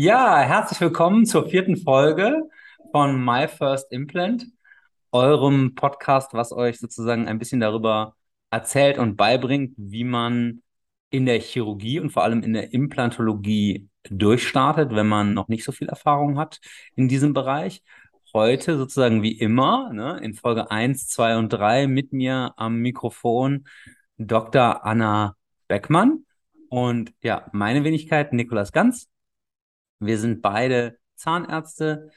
Ja, herzlich willkommen zur vierten Folge von My First Implant, eurem Podcast, was euch sozusagen ein bisschen darüber erzählt und beibringt, wie man in der Chirurgie und vor allem in der Implantologie durchstartet, wenn man noch nicht so viel Erfahrung hat in diesem Bereich. Heute sozusagen wie immer, ne, in Folge 1, 2 und 3 mit mir am Mikrofon Dr. Anna Beckmann und ja, meine Wenigkeit Nikolas Ganz. Wir sind beide Zahnärzte.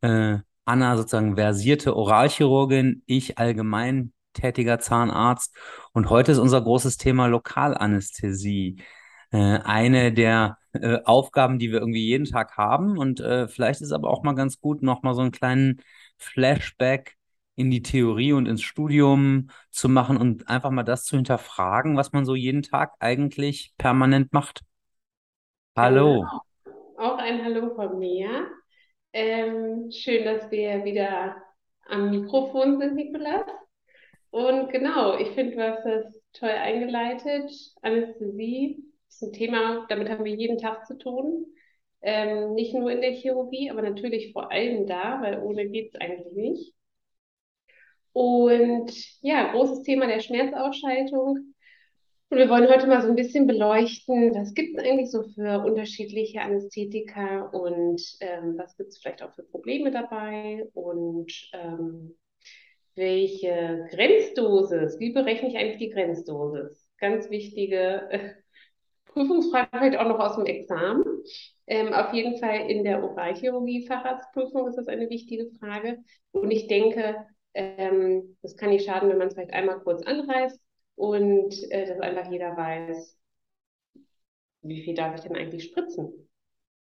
Äh, Anna sozusagen versierte Oralchirurgin, ich allgemein tätiger Zahnarzt. Und heute ist unser großes Thema Lokalanästhesie. Äh, eine der äh, Aufgaben, die wir irgendwie jeden Tag haben. Und äh, vielleicht ist aber auch mal ganz gut, nochmal so einen kleinen Flashback in die Theorie und ins Studium zu machen und einfach mal das zu hinterfragen, was man so jeden Tag eigentlich permanent macht. Hallo. Genau. Auch ein Hallo von mir. Ähm, schön, dass wir wieder am Mikrofon sind, Nikolas. Und genau, ich finde, du hast das toll eingeleitet. Anästhesie ist ein Thema, damit haben wir jeden Tag zu tun. Ähm, nicht nur in der Chirurgie, aber natürlich vor allem da, weil ohne geht es eigentlich nicht. Und ja, großes Thema der Schmerzausschaltung. Und wir wollen heute mal so ein bisschen beleuchten, was gibt es eigentlich so für unterschiedliche Anästhetika und ähm, was gibt es vielleicht auch für Probleme dabei und ähm, welche Grenzdosis, wie berechne ich eigentlich die Grenzdosis? Ganz wichtige äh, Prüfungsfrage vielleicht auch noch aus dem Examen. Ähm, auf jeden Fall in der Oralchirurgie Facharztprüfung ist das eine wichtige Frage. Und ich denke, ähm, das kann nicht schaden, wenn man es vielleicht einmal kurz anreißt und äh, dass einfach jeder weiß, wie viel darf ich denn eigentlich spritzen.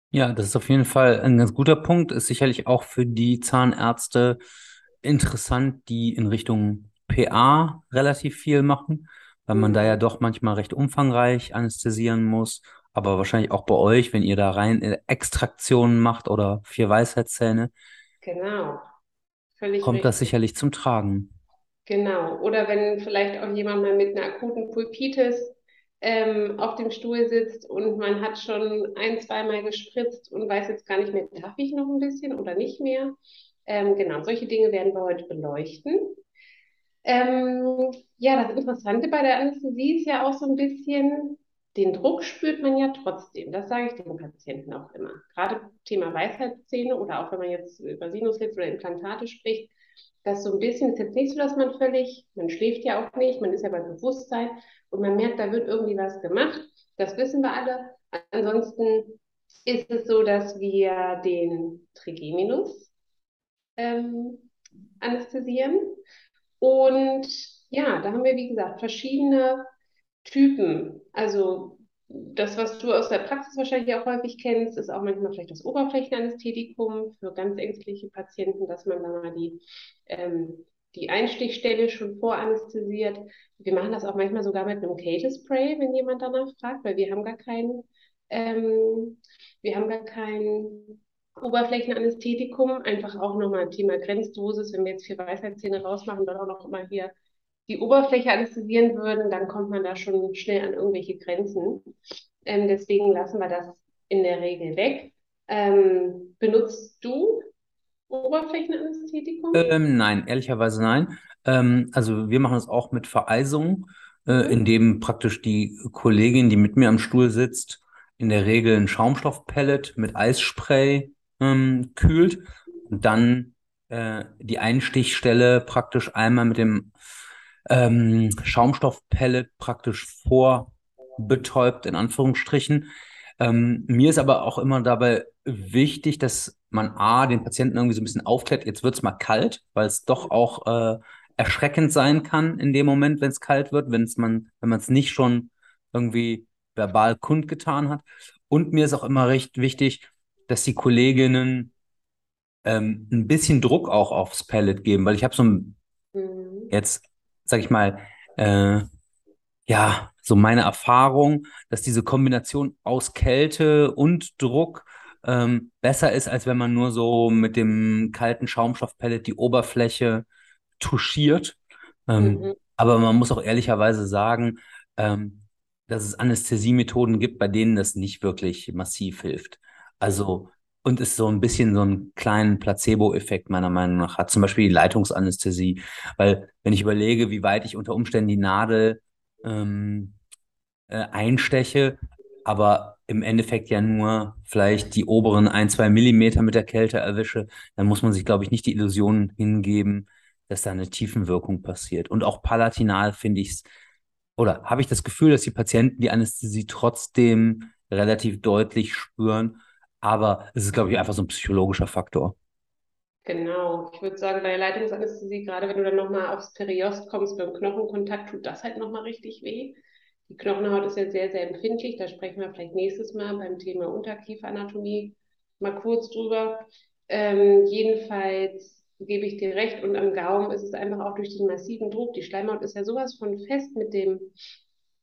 Ja, das ist auf jeden Fall ein ganz guter Punkt. Ist sicherlich auch für die Zahnärzte interessant, die in Richtung PA relativ viel machen, weil man da ja doch manchmal recht umfangreich anästhesieren muss. Aber wahrscheinlich auch bei euch, wenn ihr da rein Extraktionen macht oder vier Weisheitszähne. Genau. Völlig kommt das sicherlich zum Tragen. Genau. Oder wenn vielleicht auch jemand mal mit einer akuten Pulpitis ähm, auf dem Stuhl sitzt und man hat schon ein, zweimal gespritzt und weiß jetzt gar nicht mehr, darf ich noch ein bisschen oder nicht mehr. Ähm, genau, solche Dinge werden wir heute beleuchten. Ähm, ja, das Interessante bei der Anästhesie ist ja auch so ein bisschen, den Druck spürt man ja trotzdem. Das sage ich den Patienten auch immer. Gerade Thema Weisheitszähne oder auch wenn man jetzt über Sinuslips oder Implantate spricht, das so ein bisschen ist jetzt nicht so, dass man völlig, man schläft ja auch nicht, man ist ja bei Bewusstsein und man merkt, da wird irgendwie was gemacht. Das wissen wir alle. Ansonsten ist es so, dass wir den Trigeminus ähm, anästhesieren. Und ja, da haben wir, wie gesagt, verschiedene Typen. Also das, was du aus der Praxis wahrscheinlich auch häufig kennst, ist auch manchmal vielleicht das Oberflächenanästhetikum für ganz ängstliche Patienten, dass man da mal die, ähm, die Einstichstelle schon voranästhesiert. Wir machen das auch manchmal sogar mit einem Kate-Spray, wenn jemand danach fragt, weil wir haben gar keinen, ähm, wir haben gar kein Oberflächenanästhetikum. Einfach auch nochmal Thema Grenzdosis, wenn wir jetzt vier Weisheitszähne rausmachen, dann auch noch immer hier die Oberfläche anästhesieren würden, dann kommt man da schon schnell an irgendwelche Grenzen. Ähm, deswegen lassen wir das in der Regel weg. Ähm, benutzt du Oberflächenanästhetikum? Ähm, nein, ehrlicherweise nein. Ähm, also wir machen das auch mit Vereisung, äh, mhm. indem praktisch die Kollegin, die mit mir am Stuhl sitzt, in der Regel ein Schaumstoffpellet mit Eisspray ähm, kühlt und dann äh, die Einstichstelle praktisch einmal mit dem ähm, Schaumstoffpellet praktisch vorbetäubt, in Anführungsstrichen. Ähm, mir ist aber auch immer dabei wichtig, dass man A, den Patienten irgendwie so ein bisschen aufklärt, jetzt wird es mal kalt, weil es doch auch äh, erschreckend sein kann in dem Moment, wenn es kalt wird, wenn's man, wenn man es nicht schon irgendwie verbal kundgetan hat. Und mir ist auch immer recht wichtig, dass die Kolleginnen ähm, ein bisschen Druck auch aufs Pellet geben, weil ich habe so ein, mhm. jetzt sag ich mal, äh, ja, so meine Erfahrung, dass diese Kombination aus Kälte und Druck ähm, besser ist, als wenn man nur so mit dem kalten Schaumstoffpellet die Oberfläche touchiert. Ähm, mhm. Aber man muss auch ehrlicherweise sagen, ähm, dass es Anästhesiemethoden gibt, bei denen das nicht wirklich massiv hilft. Also, und ist so ein bisschen so einen kleinen Placebo-Effekt meiner Meinung nach hat. Zum Beispiel die Leitungsanästhesie. Weil, wenn ich überlege, wie weit ich unter Umständen die Nadel ähm, äh, einsteche, aber im Endeffekt ja nur vielleicht die oberen ein, zwei Millimeter mit der Kälte erwische, dann muss man sich, glaube ich, nicht die Illusion hingeben, dass da eine Tiefenwirkung passiert. Und auch palatinal finde ich es, oder habe ich das Gefühl, dass die Patienten die Anästhesie trotzdem relativ deutlich spüren. Aber es ist, glaube ich, einfach so ein psychologischer Faktor. Genau. Ich würde sagen, bei der Leitungsanästhesie, gerade wenn du dann nochmal aufs Periost kommst, beim Knochenkontakt, tut das halt nochmal richtig weh. Die Knochenhaut ist ja sehr, sehr empfindlich. Da sprechen wir vielleicht nächstes Mal beim Thema Unterkieferanatomie mal kurz drüber. Ähm, jedenfalls gebe ich dir recht. Und am Gaumen ist es einfach auch durch den massiven Druck. Die Schleimhaut ist ja sowas von fest mit dem,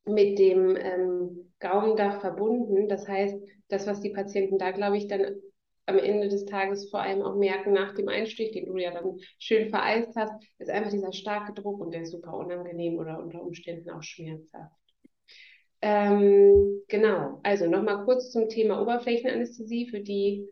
mit dem ähm, Gaumendach verbunden. Das heißt, das, was die Patienten da, glaube ich, dann am Ende des Tages vor allem auch merken nach dem Einstich, den du ja dann schön vereist hast, ist einfach dieser starke Druck und der ist super unangenehm oder unter Umständen auch schmerzhaft. Ähm, genau, also nochmal kurz zum Thema Oberflächenanästhesie für die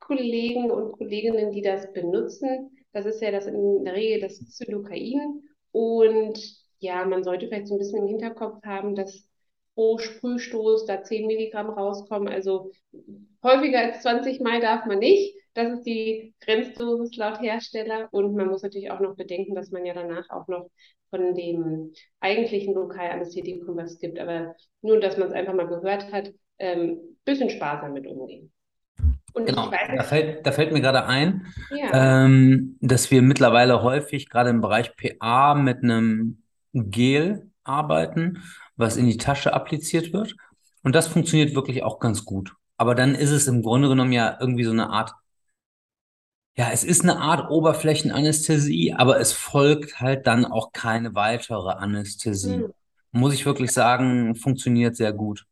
Kollegen und Kolleginnen, die das benutzen. Das ist ja das in der Regel das Zylokain. Und ja, man sollte vielleicht so ein bisschen im Hinterkopf haben, dass pro Sprühstoß da 10 Milligramm rauskommen. Also häufiger als 20 Mal darf man nicht. Das ist die Grenzdosis laut Hersteller. Und man muss natürlich auch noch bedenken, dass man ja danach auch noch von dem eigentlichen Lokalanästhetikum was gibt. Aber nur, dass man es einfach mal gehört hat, ähm, bisschen sparsam mit umgehen. Und genau, weiß, da, fällt, da fällt mir gerade ein, ja. ähm, dass wir mittlerweile häufig gerade im Bereich PA mit einem Gel arbeiten, was in die Tasche appliziert wird. Und das funktioniert wirklich auch ganz gut. Aber dann ist es im Grunde genommen ja irgendwie so eine Art ja, es ist eine Art Oberflächenanästhesie, aber es folgt halt dann auch keine weitere Anästhesie. Hm. Muss ich wirklich sagen, funktioniert sehr gut.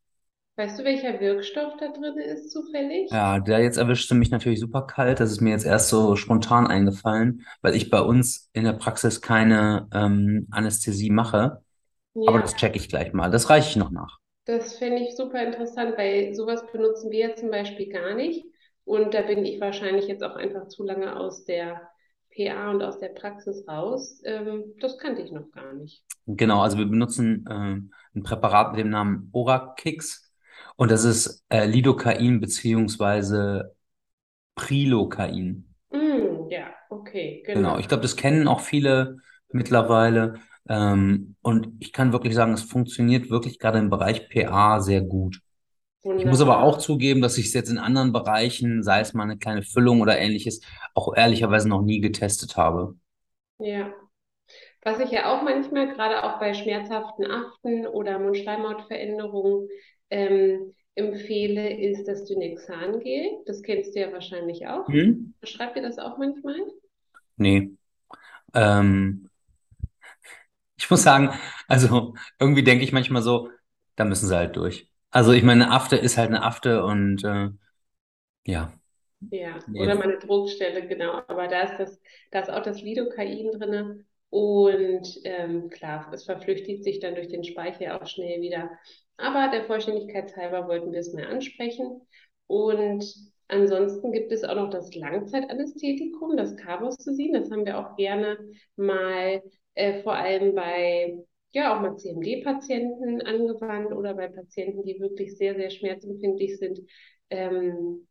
Weißt du, welcher Wirkstoff da drin ist zufällig? Ja, der jetzt erwischte mich natürlich super kalt. Das ist mir jetzt erst so spontan eingefallen, weil ich bei uns in der Praxis keine ähm, Anästhesie mache. Ja. Aber das checke ich gleich mal. Das reiche ich noch nach. Das finde ich super interessant, weil sowas benutzen wir ja zum Beispiel gar nicht. Und da bin ich wahrscheinlich jetzt auch einfach zu lange aus der PA und aus der Praxis raus. Ähm, das kannte ich noch gar nicht. Genau, also wir benutzen äh, ein Präparat mit dem Namen Orakix und das ist äh, Lidocain beziehungsweise Prilocain. Mm, ja, okay, genau. Genau, ich glaube, das kennen auch viele mittlerweile. Ähm, und ich kann wirklich sagen, es funktioniert wirklich gerade im Bereich PA sehr gut. Ich muss aber auch zugeben, dass ich es jetzt in anderen Bereichen, sei es mal eine kleine Füllung oder ähnliches, auch ehrlicherweise noch nie getestet habe. Ja. Was ich ja auch manchmal, gerade auch bei schmerzhaften Aften oder Mundschleimhautveränderungen, ähm, empfehle, ist das Dynexan-Gel. Das kennst du ja wahrscheinlich auch. Hm? Schreibt ihr das auch manchmal? Nee. Ähm, ich muss sagen, also irgendwie denke ich manchmal so, da müssen sie halt durch. Also ich meine, eine Afte ist halt eine Afte und äh, ja. Ja, oder meine Druckstelle, genau. Aber da ist das, da ist auch das Lidocain drin. Und ähm, klar, es verflüchtigt sich dann durch den Speicher auch schnell wieder. Aber der Vollständigkeit halber wollten wir es mal ansprechen. Und ansonsten gibt es auch noch das Langzeitanästhetikum, das Carbostesin. Das haben wir auch gerne mal äh, vor allem bei ja auch mal CMD-Patienten angewandt oder bei Patienten, die wirklich sehr, sehr schmerzempfindlich sind. Ähm,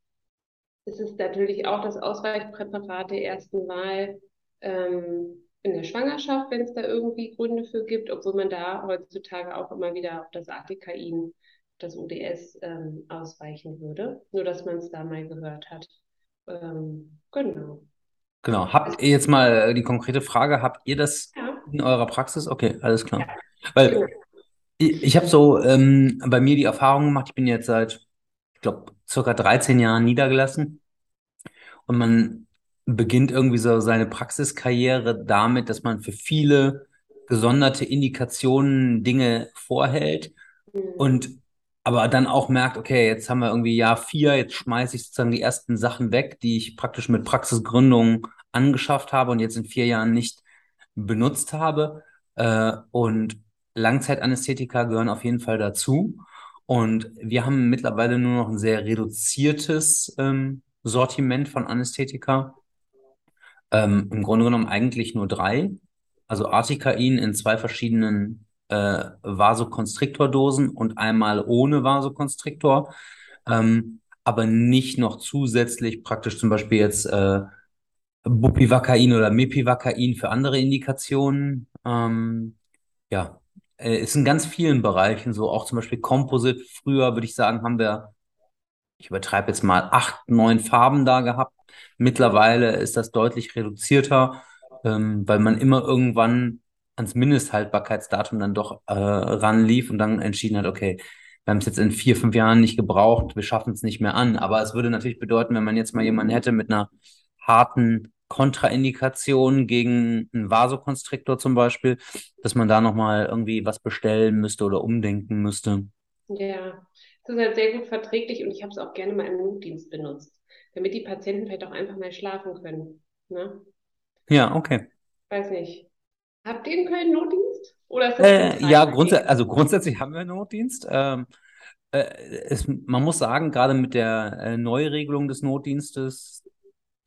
es ist natürlich auch das Ausweichpräparat der ersten Wahl ähm, in der Schwangerschaft, wenn es da irgendwie Gründe für gibt, obwohl man da heutzutage auch immer wieder auf das Artikain, das ODS ähm, ausweichen würde. Nur, dass man es da mal gehört hat. Ähm, genau. Genau. Habt ihr jetzt mal die konkrete Frage, habt ihr das ja in eurer Praxis? Okay, alles klar. Ja. Weil ich, ich habe so ähm, bei mir die Erfahrung gemacht, ich bin jetzt seit, ich glaube, circa 13 Jahren niedergelassen und man beginnt irgendwie so seine Praxiskarriere damit, dass man für viele gesonderte Indikationen Dinge vorhält mhm. und aber dann auch merkt, okay, jetzt haben wir irgendwie Jahr vier, jetzt schmeiße ich sozusagen die ersten Sachen weg, die ich praktisch mit Praxisgründung angeschafft habe und jetzt in vier Jahren nicht benutzt habe. Äh, und Langzeitanästhetika gehören auf jeden Fall dazu. Und wir haben mittlerweile nur noch ein sehr reduziertes ähm, Sortiment von Anästhetika. Ähm, Im Grunde genommen eigentlich nur drei. Also Artikain in zwei verschiedenen äh, Vasokonstriktordosen und einmal ohne Vasokonstriktor. Ähm, aber nicht noch zusätzlich praktisch zum Beispiel jetzt äh, Bupivacain oder Mepivacain für andere Indikationen. Ähm, ja, äh, ist in ganz vielen Bereichen so, auch zum Beispiel Composite. Früher würde ich sagen, haben wir, ich übertreibe jetzt mal, acht, neun Farben da gehabt. Mittlerweile ist das deutlich reduzierter, ähm, weil man immer irgendwann ans Mindesthaltbarkeitsdatum dann doch äh, ranlief und dann entschieden hat, okay, wir haben es jetzt in vier, fünf Jahren nicht gebraucht, wir schaffen es nicht mehr an. Aber es würde natürlich bedeuten, wenn man jetzt mal jemanden hätte mit einer harten Kontraindikation gegen einen Vasokonstriktor zum Beispiel, dass man da nochmal irgendwie was bestellen müsste oder umdenken müsste. Ja, das ist halt sehr gut verträglich und ich habe es auch gerne mal im Notdienst benutzt, damit die Patienten vielleicht auch einfach mal schlafen können. Ne? Ja, okay. Weiß nicht. Habt ihr in Köln Notdienst? Oder ist das äh, ja, grundsä also grundsätzlich haben wir Notdienst. Ähm, äh, es, man muss sagen, gerade mit der äh, Neuregelung des Notdienstes,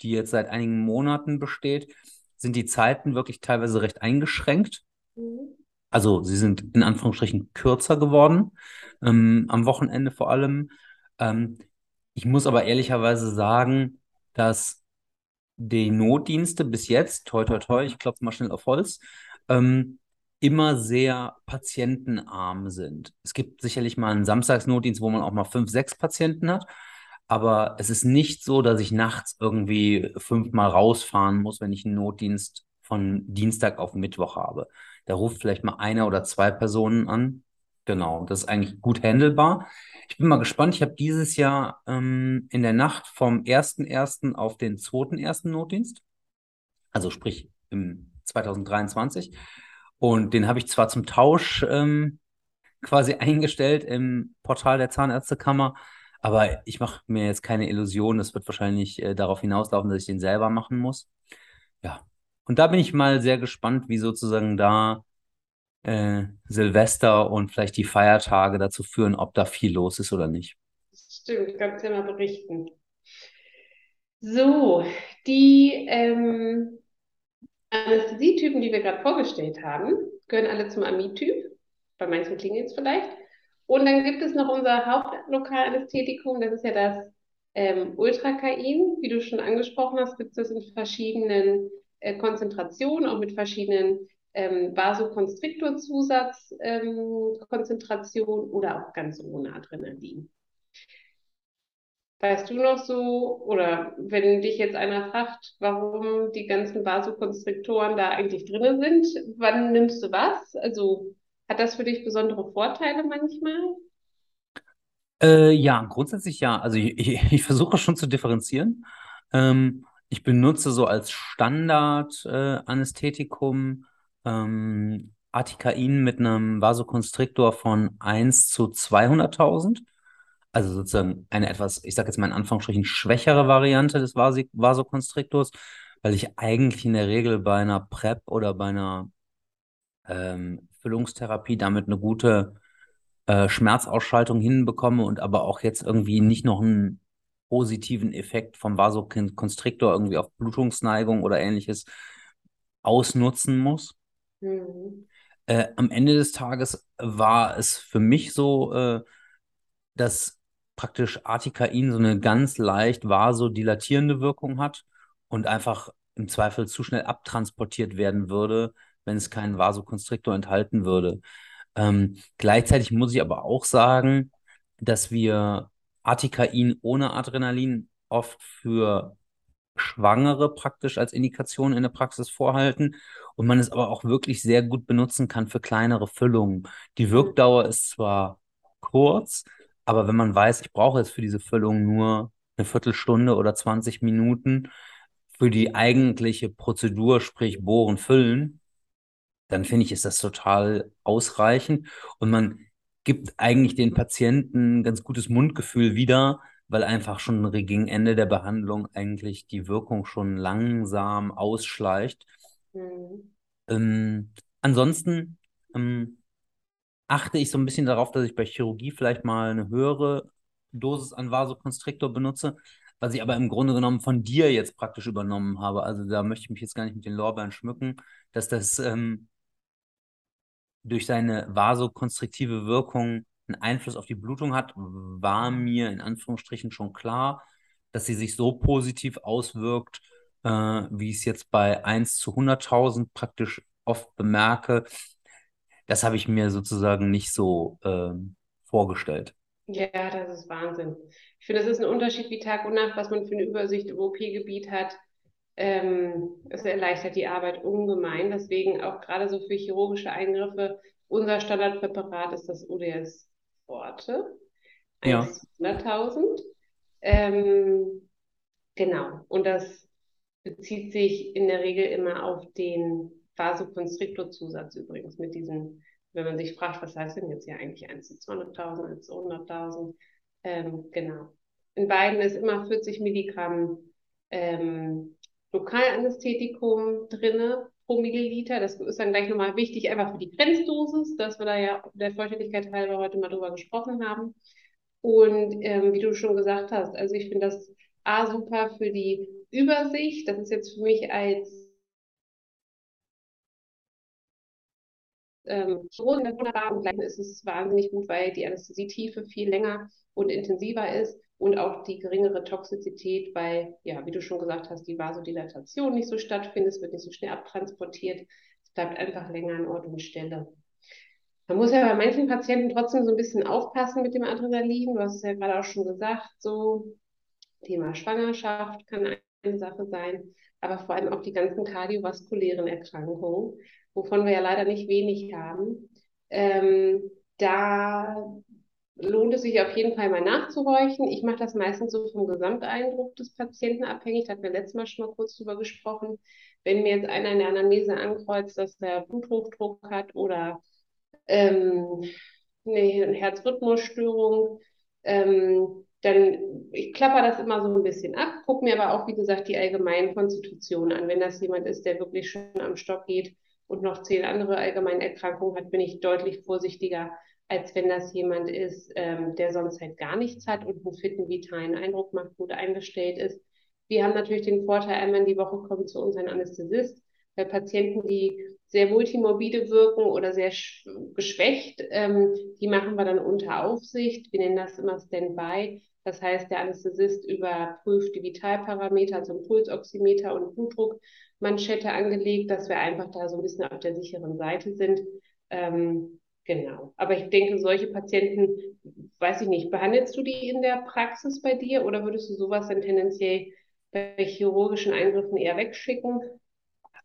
die jetzt seit einigen Monaten besteht, sind die Zeiten wirklich teilweise recht eingeschränkt. Mhm. Also sie sind in Anführungsstrichen kürzer geworden, ähm, am Wochenende vor allem. Ähm, ich muss aber ehrlicherweise sagen, dass die Notdienste bis jetzt, toi toi toi, ich klopfe mal schnell auf Holz, ähm, immer sehr patientenarm sind. Es gibt sicherlich mal einen Samstagsnotdienst, wo man auch mal fünf, sechs Patienten hat. Aber es ist nicht so, dass ich nachts irgendwie fünfmal rausfahren muss, wenn ich einen Notdienst von Dienstag auf Mittwoch habe. Da ruft vielleicht mal einer oder zwei Personen an. Genau, das ist eigentlich gut handelbar. Ich bin mal gespannt. Ich habe dieses Jahr ähm, in der Nacht vom 1.1. auf den 2.1. Notdienst. Also sprich im 2023. Und den habe ich zwar zum Tausch ähm, quasi eingestellt im Portal der Zahnärztekammer, aber ich mache mir jetzt keine Illusion. Das wird wahrscheinlich äh, darauf hinauslaufen, dass ich den selber machen muss. Ja. Und da bin ich mal sehr gespannt, wie sozusagen da äh, Silvester und vielleicht die Feiertage dazu führen, ob da viel los ist oder nicht. Stimmt, kannst ja mal berichten. So, die ähm, Anästhesietypen, die wir gerade vorgestellt haben, gehören alle zum Amid-Typ. Bei manchen klingelt es vielleicht. Und dann gibt es noch unser Hauptlokalanästhetikum, das ist ja das ähm, Ultrakain. Wie du schon angesprochen hast, gibt es in verschiedenen äh, Konzentrationen, auch mit verschiedenen ähm, Vasokonstriktorzusatz-Konzentrationen ähm, oder auch ganz ohne Adrenalin. Weißt du noch so, oder wenn dich jetzt einer fragt, warum die ganzen Vasokonstriktoren da eigentlich drin sind, wann nimmst du was? Also hat das für dich besondere Vorteile manchmal? Äh, ja, grundsätzlich ja. Also ich, ich, ich, versuche schon zu differenzieren. Ähm, ich benutze so als Standard-Anästhetikum äh, ähm, Atikain mit einem Vasokonstriktor von 1 zu 200.000 also sozusagen eine etwas, ich sage jetzt mal in Anführungsstrichen, schwächere Variante des Vas Vasokonstriktors, weil ich eigentlich in der Regel bei einer PrEP oder bei einer ähm, Füllungstherapie damit eine gute äh, Schmerzausschaltung hinbekomme und aber auch jetzt irgendwie nicht noch einen positiven Effekt vom Vasokonstriktor irgendwie auf Blutungsneigung oder ähnliches ausnutzen muss. Mhm. Äh, am Ende des Tages war es für mich so, äh, dass praktisch Artikain so eine ganz leicht vasodilatierende Wirkung hat und einfach im Zweifel zu schnell abtransportiert werden würde, wenn es keinen Vasokonstriktor enthalten würde. Ähm, gleichzeitig muss ich aber auch sagen, dass wir Artikain ohne Adrenalin oft für Schwangere praktisch als Indikation in der Praxis vorhalten und man es aber auch wirklich sehr gut benutzen kann für kleinere Füllungen. Die Wirkdauer ist zwar kurz, aber wenn man weiß, ich brauche jetzt für diese Füllung nur eine Viertelstunde oder 20 Minuten für die eigentliche Prozedur, sprich Bohren, Füllen, dann finde ich, ist das total ausreichend. Und man gibt eigentlich den Patienten ein ganz gutes Mundgefühl wieder, weil einfach schon gegen Ende der Behandlung eigentlich die Wirkung schon langsam ausschleicht. Mhm. Ähm, ansonsten ähm, achte ich so ein bisschen darauf, dass ich bei Chirurgie vielleicht mal eine höhere Dosis an Vasokonstriktor benutze, was ich aber im Grunde genommen von dir jetzt praktisch übernommen habe. Also da möchte ich mich jetzt gar nicht mit den Lorbeeren schmücken, dass das ähm, durch seine vasokonstriktive Wirkung einen Einfluss auf die Blutung hat, war mir in Anführungsstrichen schon klar, dass sie sich so positiv auswirkt, äh, wie ich es jetzt bei 1 zu 100.000 praktisch oft bemerke. Das habe ich mir sozusagen nicht so äh, vorgestellt. Ja, das ist Wahnsinn. Ich finde, das ist ein Unterschied wie Tag und Nacht, was man für eine Übersicht im OP-Gebiet hat. Ähm, es erleichtert die Arbeit ungemein. Deswegen auch gerade so für chirurgische Eingriffe, unser Standardpräparat ist das UDS Forte. Ja. 100.000. Ähm, genau. Und das bezieht sich in der Regel immer auf den Vasokonstriktorzusatz übrigens mit diesen, wenn man sich fragt, was heißt denn jetzt hier eigentlich 1 zu 200.000, 1 zu 100.000? Ähm, genau. In beiden ist immer 40 Milligramm ähm, Lokalanästhetikum drinne pro Milliliter. Das ist dann gleich nochmal wichtig, einfach für die Grenzdosis, dass wir da ja der Vollständigkeit halber heute mal drüber gesprochen haben. Und ähm, wie du schon gesagt hast, also ich finde das A super für die Übersicht. Das ist jetzt für mich als ähm, wunderbar und gleich ist es wahnsinnig gut, weil die Anästhesietiefe viel länger und intensiver ist und auch die geringere Toxizität, weil, ja, wie du schon gesagt hast, die Vasodilatation nicht so stattfindet, es wird nicht so schnell abtransportiert, es bleibt einfach länger an Ort und Stelle. Man muss ja bei manchen Patienten trotzdem so ein bisschen aufpassen mit dem Adrenalin. Du hast es ja gerade auch schon gesagt, so Thema Schwangerschaft kann eine Sache sein, aber vor allem auch die ganzen kardiovaskulären Erkrankungen, wovon wir ja leider nicht wenig haben. Ähm, da lohnt es sich auf jeden Fall mal nachzuhorchen. Ich mache das meistens so vom Gesamteindruck des Patienten abhängig. Da hatten wir letztes Mal schon mal kurz drüber gesprochen. Wenn mir jetzt einer in der Anamnese ankreuzt, dass der Bluthochdruck hat oder ähm, eine Herzrhythmusstörung, ähm, dann ich klapper das immer so ein bisschen ab, gucke mir aber auch, wie gesagt, die allgemeinen Konstitutionen an. Wenn das jemand ist, der wirklich schon am Stock geht und noch zehn andere allgemeine Erkrankungen hat, bin ich deutlich vorsichtiger, als wenn das jemand ist, ähm, der sonst halt gar nichts hat und einen fitten, vitalen Eindruck macht, gut eingestellt ist. Wir haben natürlich den Vorteil, einmal in die Woche kommt zu uns Anästhesist, weil Patienten, die sehr multimorbide wirken oder sehr geschwächt, ähm, die machen wir dann unter Aufsicht. Wir nennen das immer Standby. Das heißt, der Anästhesist überprüft die Vitalparameter, also Pulsoximeter und Blutdruckmanschette angelegt, dass wir einfach da so ein bisschen auf der sicheren Seite sind. Ähm, genau. Aber ich denke, solche Patienten, weiß ich nicht, behandelst du die in der Praxis bei dir oder würdest du sowas dann tendenziell bei chirurgischen Eingriffen eher wegschicken?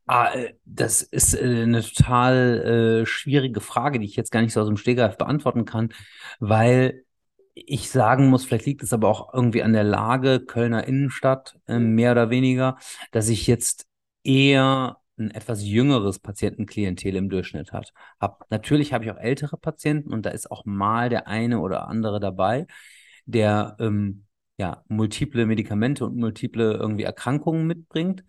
Ah, äh, das ist äh, eine total äh, schwierige Frage, die ich jetzt gar nicht so aus dem Stegreif beantworten kann, weil ich sagen muss, vielleicht liegt es aber auch irgendwie an der Lage Kölner Innenstadt, äh, mehr oder weniger, dass ich jetzt eher ein etwas jüngeres Patientenklientel im Durchschnitt hat. Hab, natürlich habe ich auch ältere Patienten und da ist auch mal der eine oder andere dabei, der ähm, ja multiple Medikamente und multiple irgendwie Erkrankungen mitbringt.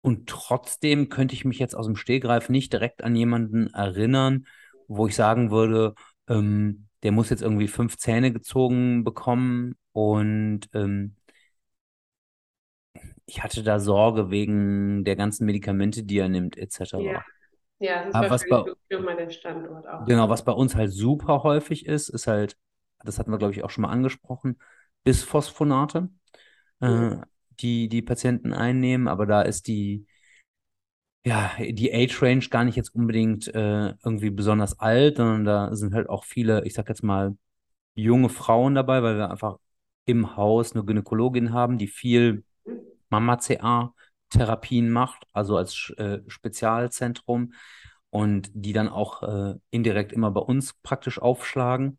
Und trotzdem könnte ich mich jetzt aus dem Stehgreif nicht direkt an jemanden erinnern, wo ich sagen würde, ähm, der muss jetzt irgendwie fünf Zähne gezogen bekommen und ähm, ich hatte da Sorge wegen der ganzen Medikamente, die er nimmt, etc. Ja, ja das ist Aber was bei, immer der Standort auch. Genau, was bei uns halt super häufig ist, ist halt, das hatten wir, glaube ich, auch schon mal angesprochen, Bisphosphonate. Äh, die die Patienten einnehmen, aber da ist die, ja, die Age-Range gar nicht jetzt unbedingt äh, irgendwie besonders alt, sondern da sind halt auch viele, ich sag jetzt mal, junge Frauen dabei, weil wir einfach im Haus eine Gynäkologin haben, die viel Mama-CA-Therapien macht, also als äh, Spezialzentrum und die dann auch äh, indirekt immer bei uns praktisch aufschlagen.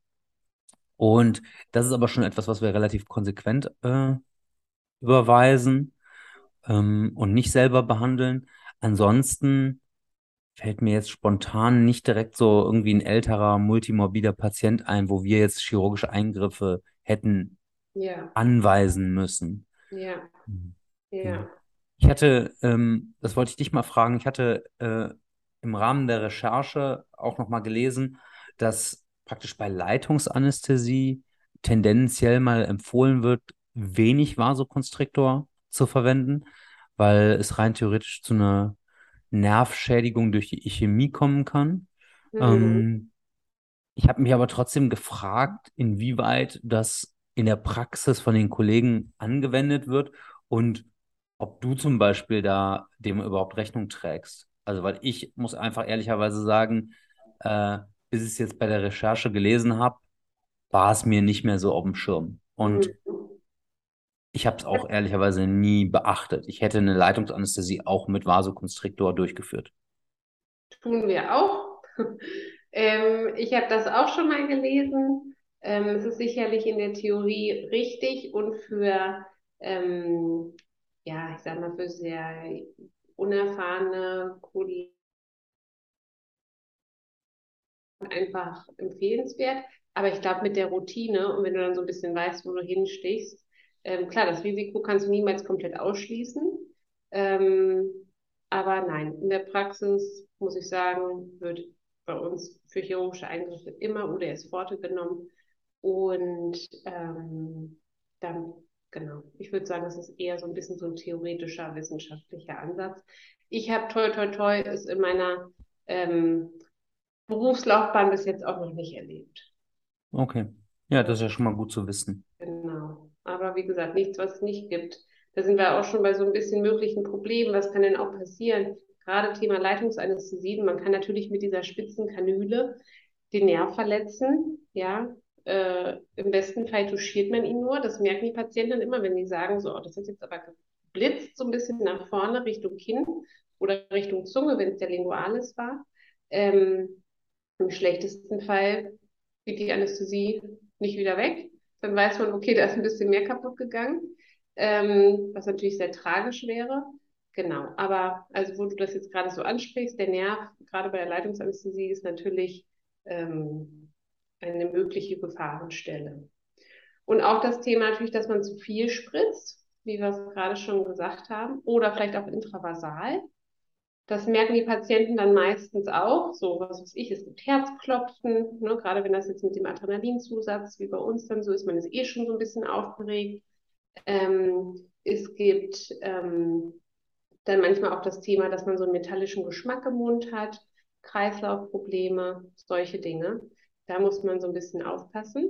Und das ist aber schon etwas, was wir relativ konsequent äh, überweisen ähm, und nicht selber behandeln. Ansonsten fällt mir jetzt spontan nicht direkt so irgendwie ein älterer, multimorbider Patient ein, wo wir jetzt chirurgische Eingriffe hätten ja. anweisen müssen. Ja. Mhm. Ja. Ich hatte, ähm, das wollte ich dich mal fragen, ich hatte äh, im Rahmen der Recherche auch noch mal gelesen, dass praktisch bei Leitungsanästhesie tendenziell mal empfohlen wird, wenig Vasokonstriktor zu verwenden, weil es rein theoretisch zu einer Nervschädigung durch die Ischämie kommen kann. Mhm. Ähm, ich habe mich aber trotzdem gefragt, inwieweit das in der Praxis von den Kollegen angewendet wird und ob du zum Beispiel da dem überhaupt Rechnung trägst. Also, weil ich muss einfach ehrlicherweise sagen, äh, bis ich es jetzt bei der Recherche gelesen habe, war es mir nicht mehr so auf dem Schirm. Und mhm. ich habe es auch ehrlicherweise nie beachtet. Ich hätte eine Leitungsanästhesie auch mit Vasokonstriktor durchgeführt. Tun wir auch. ähm, ich habe das auch schon mal gelesen. Ähm, es ist sicherlich in der Theorie richtig und für, ähm, ja, ich sag mal, für sehr unerfahrene Kollegen einfach empfehlenswert. Aber ich glaube, mit der Routine und wenn du dann so ein bisschen weißt, wo du hinstichst, ähm, klar, das Risiko kannst du niemals komplett ausschließen. Ähm, aber nein, in der Praxis muss ich sagen, wird bei uns für chirurgische Eingriffe immer UDS Forte genommen. Und ähm, dann, genau, ich würde sagen, es ist eher so ein bisschen so ein theoretischer, wissenschaftlicher Ansatz. Ich habe toi toi toi es in meiner ähm, Berufslaufbahn bis jetzt auch noch nicht erlebt. Okay. Ja, das ist ja schon mal gut zu wissen. Genau. Aber wie gesagt, nichts, was es nicht gibt. Da sind wir auch schon bei so ein bisschen möglichen Problemen. Was kann denn auch passieren? Gerade Thema Leitungsanästhesie. Man kann natürlich mit dieser spitzen Kanüle den Nerv verletzen. Ja, äh, im besten Fall touchiert man ihn nur. Das merken die Patienten immer, wenn die sagen, so, oh, das ist jetzt aber geblitzt, so ein bisschen nach vorne Richtung Kinn oder Richtung Zunge, wenn es der Lingualis war. Ähm, Im schlechtesten Fall geht die Anästhesie nicht wieder weg. Dann weiß man, okay, da ist ein bisschen mehr kaputt gegangen, ähm, was natürlich sehr tragisch wäre. Genau, aber also wo du das jetzt gerade so ansprichst, der Nerv, gerade bei der Leitungsanästhesie, ist natürlich ähm, eine mögliche Gefahrenstelle. Und auch das Thema natürlich, dass man zu viel spritzt, wie wir es gerade schon gesagt haben, oder vielleicht auch intravasal. Das merken die Patienten dann meistens auch, so was weiß ich, es gibt Herzklopfen, ne, gerade wenn das jetzt mit dem Adrenalinzusatz wie bei uns dann so ist, man ist eh schon so ein bisschen aufgeregt. Ähm, es gibt ähm, dann manchmal auch das Thema, dass man so einen metallischen Geschmack im Mund hat, Kreislaufprobleme, solche Dinge. Da muss man so ein bisschen aufpassen.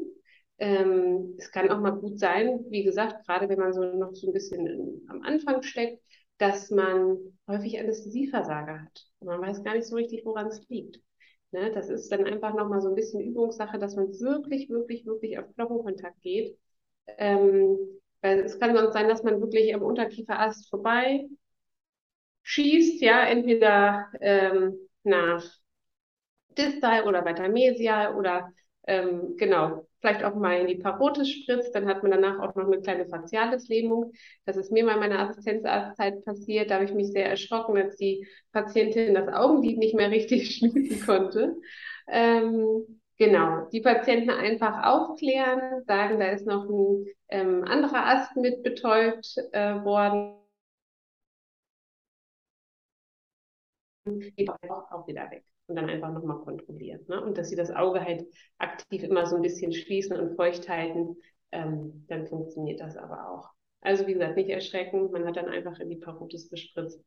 Ähm, es kann auch mal gut sein, wie gesagt, gerade wenn man so noch so ein bisschen in, am Anfang steckt, dass man häufig Anästhesieversager hat. Und man weiß gar nicht so richtig, woran es liegt. Ne? Das ist dann einfach nochmal so ein bisschen Übungssache, dass man wirklich, wirklich, wirklich auf Knochenkontakt geht. Ähm, weil es kann sonst sein, dass man wirklich am Unterkieferast vorbei schießt, ja, entweder ähm, nach distal oder weiter mesial oder ähm, genau, vielleicht auch mal in die Parotis spritzt, dann hat man danach auch noch eine kleine Facialis-Lähmung. Das ist mir mal in meiner Assistenzarztzeit passiert, da habe ich mich sehr erschrocken, als die Patientin das Augenlid nicht mehr richtig schließen konnte. Ähm, genau, die Patienten einfach aufklären, sagen, da ist noch ein ähm, anderer Ast mit betäubt äh, worden. Geht auch wieder weg und dann einfach nochmal kontrollieren. Ne? Und dass sie das Auge halt aktiv immer so ein bisschen schließen und feucht halten, ähm, dann funktioniert das aber auch. Also wie gesagt, nicht erschrecken, man hat dann einfach in die Parotis gespritzt.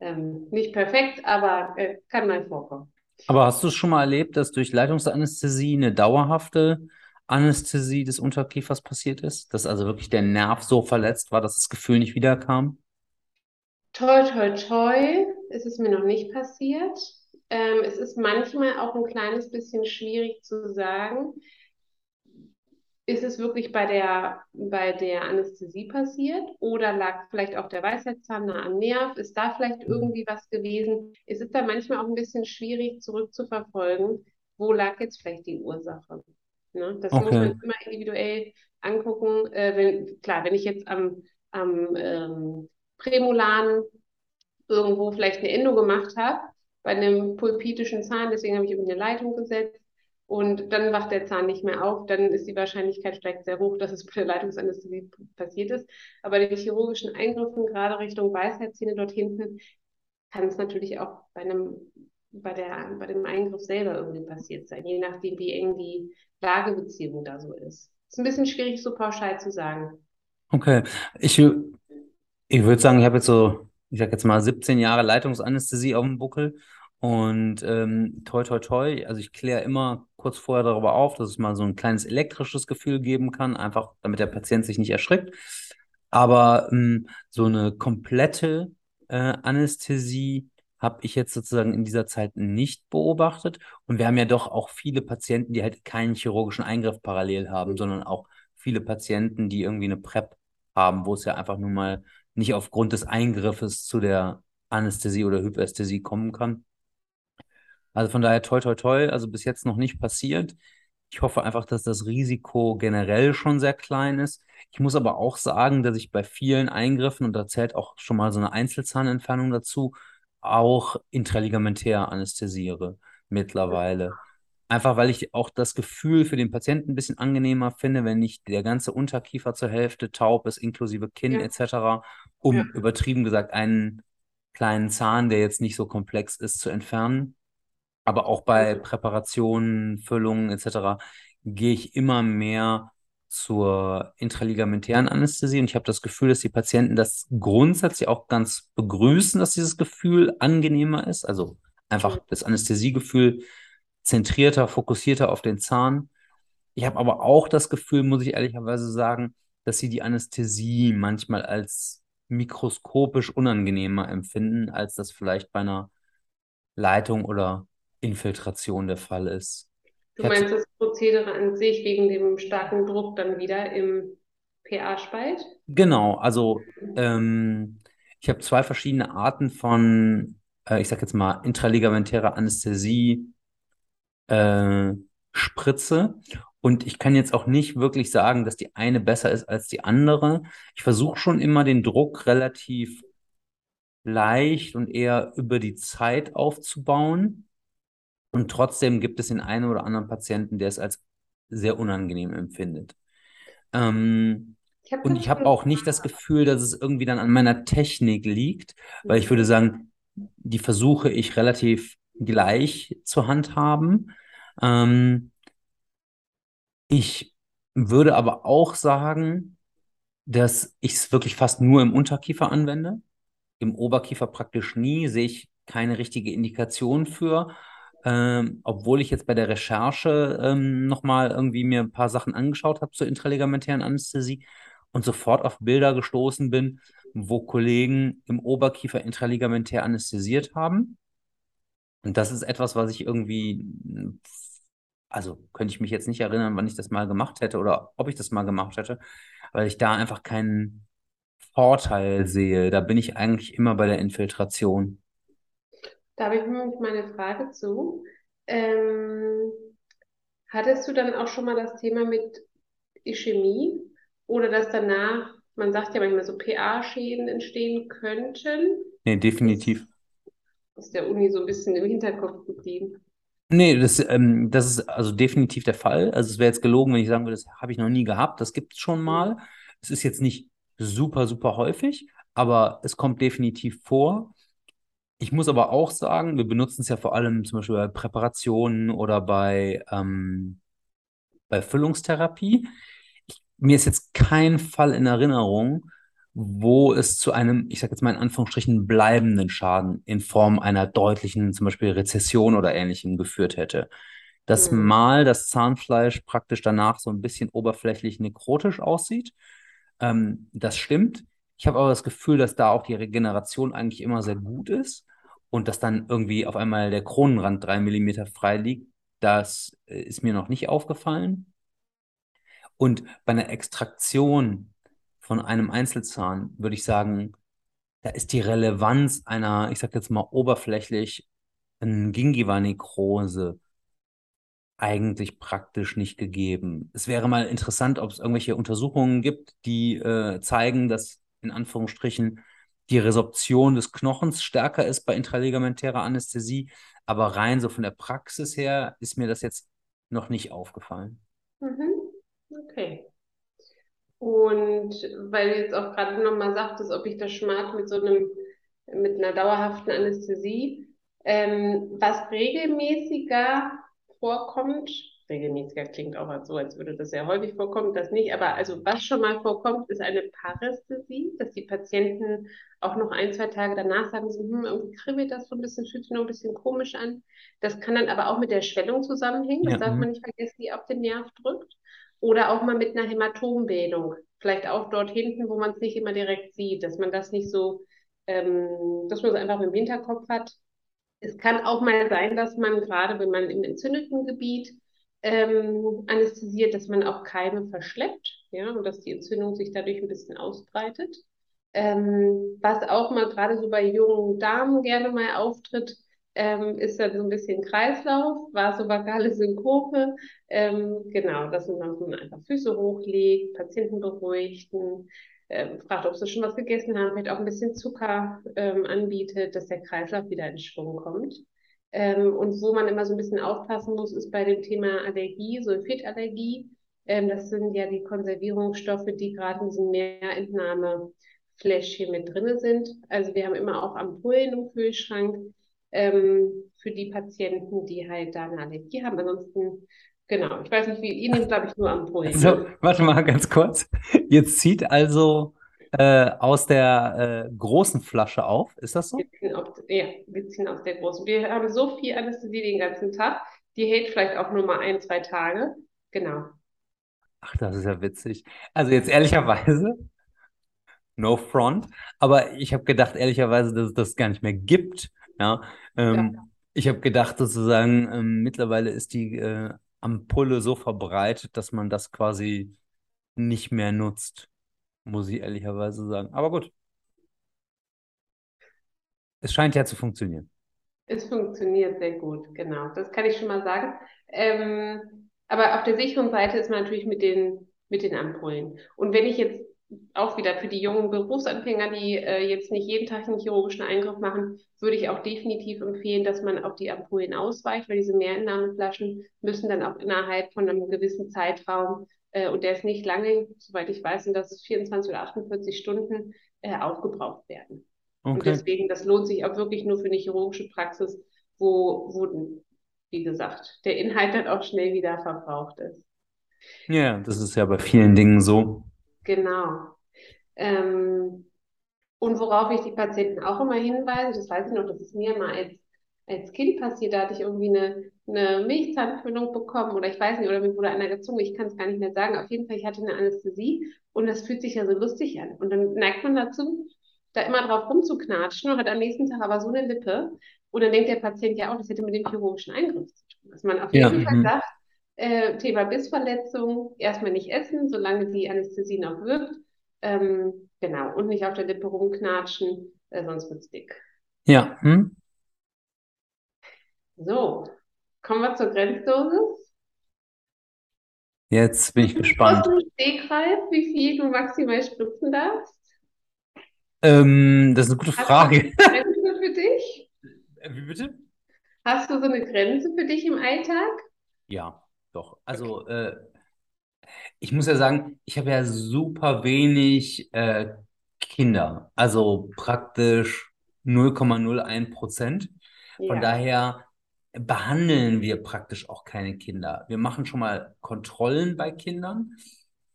Ähm, nicht perfekt, aber äh, kann mal vorkommen. Aber hast du es schon mal erlebt, dass durch Leitungsanästhesie eine dauerhafte Anästhesie des Unterkiefers passiert ist? Dass also wirklich der Nerv so verletzt war, dass das Gefühl nicht wiederkam? Toi, toi, toi, ist es mir noch nicht passiert. Ähm, es ist manchmal auch ein kleines bisschen schwierig zu sagen, ist es wirklich bei der, bei der Anästhesie passiert oder lag vielleicht auch der Weisheitszahn nah am Nerv? Ist da vielleicht mhm. irgendwie was gewesen? Es ist da manchmal auch ein bisschen schwierig zurückzuverfolgen, wo lag jetzt vielleicht die Ursache. Ne? Das okay. muss man immer individuell angucken. Äh, wenn, klar, wenn ich jetzt am, am ähm, Prämolaren irgendwo vielleicht eine Endo gemacht habe, bei einem pulpitischen Zahn, deswegen habe ich irgendwie eine Leitung gesetzt. Und dann wacht der Zahn nicht mehr auf, dann ist die Wahrscheinlichkeit steigt sehr hoch, dass es bei der Leitungsanästhesie passiert ist. Aber bei den chirurgischen Eingriffen, gerade Richtung Weisheitszähne dort hinten, kann es natürlich auch bei einem bei der, bei dem Eingriff selber irgendwie passiert sein, je nachdem, wie eng die Lagebeziehung da so ist. Ist ein bisschen schwierig, so pauschal zu sagen. Okay, ich, ich würde sagen, ich habe jetzt so, ich sag jetzt mal 17 Jahre Leitungsanästhesie auf dem Buckel und ähm, toi, toi, toi. Also ich kläre immer kurz vorher darüber auf, dass es mal so ein kleines elektrisches Gefühl geben kann, einfach damit der Patient sich nicht erschrickt. Aber ähm, so eine komplette äh, Anästhesie habe ich jetzt sozusagen in dieser Zeit nicht beobachtet. Und wir haben ja doch auch viele Patienten, die halt keinen chirurgischen Eingriff parallel haben, sondern auch viele Patienten, die irgendwie eine PrEP haben, wo es ja einfach nur mal nicht aufgrund des Eingriffes zu der Anästhesie oder Hypästhesie kommen kann. Also von daher toi toi toi, also bis jetzt noch nicht passiert. Ich hoffe einfach, dass das Risiko generell schon sehr klein ist. Ich muss aber auch sagen, dass ich bei vielen Eingriffen, und da zählt auch schon mal so eine Einzelzahnentfernung dazu, auch intraligamentär anästhesiere mittlerweile. Einfach weil ich auch das Gefühl für den Patienten ein bisschen angenehmer finde, wenn nicht der ganze Unterkiefer zur Hälfte taub ist, inklusive Kinn Ja. etc., um Ja. übertrieben gesagt einen kleinen Zahn, der jetzt nicht so komplex ist, zu entfernen. Aber auch bei Präparationen, Füllungen etc. gehe ich immer mehr zur intraligamentären Anästhesie und ich habe das Gefühl, dass die Patienten das grundsätzlich auch ganz begrüßen, dass dieses Gefühl angenehmer ist. Also einfach das Anästhesiegefühl zentrierter, fokussierter auf den Zahn. Ich habe aber auch das Gefühl, muss ich ehrlicherweise sagen, dass sie die Anästhesie manchmal als mikroskopisch unangenehmer empfinden, als das vielleicht bei einer Leitung oder Infiltration der Fall ist. Du meinst das Prozedere an sich wegen dem starken Druck dann wieder im PA-Spalt? Genau, also ähm, ich habe zwei verschiedene Arten von, äh, ich sag jetzt mal, intraligamentärer Anästhesie äh, Spritze. Und ich kann jetzt auch nicht wirklich sagen, dass die eine besser ist als die andere. Ich versuche schon immer den Druck relativ leicht und eher über die Zeit aufzubauen. Und trotzdem gibt es den einen oder anderen Patienten, der es als sehr unangenehm empfindet. Ähm, Ich und ich habe auch nicht das Gefühl, dass es irgendwie dann an meiner Technik liegt, weil ich würde sagen, die versuche ich relativ gleich zu handhaben. Ähm, ich würde aber auch sagen, dass ich es wirklich fast nur im Unterkiefer anwende. Im Oberkiefer praktisch nie, sehe ich keine richtige Indikation für. Ähm, obwohl ich jetzt bei der Recherche ähm, nochmal irgendwie mir ein paar Sachen angeschaut habe zur intraligamentären Anästhesie und sofort auf Bilder gestoßen bin, wo Kollegen im Oberkiefer intraligamentär anästhesiert haben. Und das ist etwas, was ich irgendwie, also könnte ich mich jetzt nicht erinnern, wann ich das mal gemacht hätte oder ob ich das mal gemacht hätte, weil ich da einfach keinen Vorteil sehe. Da bin ich eigentlich immer bei der Infiltration. Da habe ich nämlich mal eine Frage zu. Ähm, hattest du dann auch schon mal das Thema mit Ischämie oder dass danach, man sagt ja manchmal so PA-Schäden entstehen könnten? Nee, definitiv. Ist der Uni so ein bisschen im Hinterkopf geblieben. Nee, das, ähm, das ist also definitiv der Fall. Also es wäre jetzt gelogen, wenn ich sagen würde, das habe ich noch nie gehabt. Das gibt es schon mal. Es ist jetzt nicht super, super häufig, aber es kommt definitiv vor. Ich muss aber auch sagen, wir benutzen es ja vor allem zum Beispiel bei Präparationen oder bei, ähm, bei Füllungstherapie. Ich, mir ist jetzt kein Fall in Erinnerung, wo es zu einem, ich sage jetzt mal in Anführungsstrichen, bleibenden Schaden in Form einer deutlichen, zum Beispiel Rezession oder ähnlichem geführt hätte. Dass Mhm. mal das Zahnfleisch praktisch danach so ein bisschen oberflächlich nekrotisch aussieht, ähm, das stimmt. Ich habe aber das Gefühl, dass da auch die Regeneration eigentlich immer sehr gut ist und dass dann irgendwie auf einmal der Kronenrand drei Millimeter frei liegt. Das äh, ist mir noch nicht aufgefallen. Und bei einer Extraktion von einem Einzelzahn würde ich sagen, da ist die Relevanz einer, ich sag jetzt mal oberflächlich, Gingiva-Nekrose eigentlich praktisch nicht gegeben. Es wäre mal interessant, ob es irgendwelche Untersuchungen gibt, die äh, zeigen, dass in Anführungsstrichen die Resorption des Knochens stärker ist bei intraligamentärer Anästhesie. Aber rein so von der Praxis her ist mir das jetzt noch nicht aufgefallen. Mhm. Okay. Und weil du jetzt auch gerade nochmal sagtest, ob ich das Schmerz mit so einem, mit einer dauerhaften Anästhesie, Ähm, was regelmäßiger vorkommt, regelmäßiger klingt auch so, als würde das sehr häufig vorkommen, das nicht, aber also was schon mal vorkommt, ist eine Parästhesie, dass die Patienten auch noch ein, zwei Tage danach sagen, so, hm, irgendwie kribbelt das so ein bisschen, fühlt sich noch ein bisschen komisch an. Das kann dann aber auch mit der Schwellung zusammenhängen, das Ja, darf man mhm. nicht vergessen, die auf den Nerv drückt. Oder auch mal mit einer Hämatombildung, vielleicht auch dort hinten, wo man es nicht immer direkt sieht, dass man das nicht so, ähm, dass man es einfach im Hinterkopf hat. Es kann auch mal sein, dass man gerade, wenn man im entzündeten Gebiet ähm, anästhesiert, dass man auch Keime verschleppt, ja, und dass die Entzündung sich dadurch ein bisschen ausbreitet. Ähm, was auch mal gerade so bei jungen Damen gerne mal auftritt, ähm, ist dann so ein bisschen Kreislauf, vasovagale Synkope. Ähm, genau, dass man einfach Füße hochlegt, Patienten beruhigten, ähm, fragt, ob sie schon was gegessen haben, vielleicht auch ein bisschen Zucker ähm, anbietet, dass der Kreislauf wieder in Schwung kommt. Ähm, und wo man immer so ein bisschen aufpassen muss, ist bei dem Thema Allergie, Sulfitallergie. Ähm, das sind ja die Konservierungsstoffe, die gerade in diesem Mehrentnahmefläschchen mit drin sind. Also wir haben immer auch Ampullen im Kühlschrank ähm, für die Patienten, die halt da eine Allergie haben. Ansonsten, genau, ich weiß nicht, wie, ihr nehmt, glaube ich, nur Ampullen, Also, ne? warte mal ganz kurz. Jetzt zieht also äh, aus der äh, großen Flasche auf. Ist das Wir so? ziehen, auf, ja, wir ziehen aus der großen. Wir haben so viel Anästhesie den ganzen Tag. Die hält vielleicht auch nur mal ein, zwei Tage. Genau. Ach, das ist ja witzig. Also jetzt ehrlicherweise, no front, aber ich habe gedacht, ehrlicherweise, dass es das gar nicht mehr gibt. Ja, Ja. ähm, ich habe gedacht, sozusagen, ähm, mittlerweile ist die äh, Ampulle so verbreitet, dass man das quasi nicht mehr nutzt, muss ich ehrlicherweise sagen. Aber gut, es scheint ja zu funktionieren. Es funktioniert sehr gut, genau. Das kann ich schon mal sagen. Ähm, aber auf der sicheren Seite ist man natürlich mit den, mit den Ampullen. Und wenn ich jetzt auch wieder für die jungen Berufsanfänger, die äh, jetzt nicht jeden Tag einen chirurgischen Eingriff machen, würde ich auch definitiv empfehlen, dass man auf die Ampullen ausweicht, weil diese Mehrentnahmeflaschen müssen dann auch innerhalb von einem gewissen Zeitraum, äh, und der ist nicht lange, soweit ich weiß, sind das 24 oder 48 Stunden, äh, aufgebraucht werden. Und Okay. deswegen, das lohnt sich auch wirklich nur für eine chirurgische Praxis, wo, wo, wie gesagt, der Inhalt dann auch schnell wieder verbraucht ist. Ja, das ist ja bei vielen Dingen so. Genau. Ähm, und worauf ich die Patienten auch immer hinweise, das weiß ich noch, das ist mir mal als, als Kind passiert, da hatte ich irgendwie eine, eine Milchzahnfüllung bekommen oder ich weiß nicht, oder mir wurde einer gezogen, ich kann es gar nicht mehr sagen. Auf jeden Fall, ich hatte eine Anästhesie und das fühlt sich ja so lustig an. Und dann neigt man dazu, da immer drauf rumzuknatschen und hat am nächsten Tag aber so eine Lippe. Und dann denkt der Patient ja auch, das hätte mit dem chirurgischen Eingriff zu tun. Dass man auf Ja, jeden Fall mhm. sagt, äh, Thema Bissverletzung, erstmal nicht essen, solange die Anästhesie noch wirkt. Ähm, genau, und nicht auf der Lippe rumknatschen, äh, sonst wird's dick. Ja, hm? So, kommen wir zur Grenzdosis. Jetzt bin ich Aus gespannt. dem Stegreif, wie viel du maximal spritzen darfst? Ähm, das ist eine gute Hast du Frage. eine Grenze für dich? Wie bitte? Hast du so eine Grenze für dich im Alltag? Ja, doch. Also, äh, ich muss ja sagen, ich habe ja super wenig äh, Kinder. Also praktisch 0,01 Prozent. Von Ja, daher behandeln wir praktisch auch keine Kinder. Wir machen schon mal Kontrollen bei Kindern,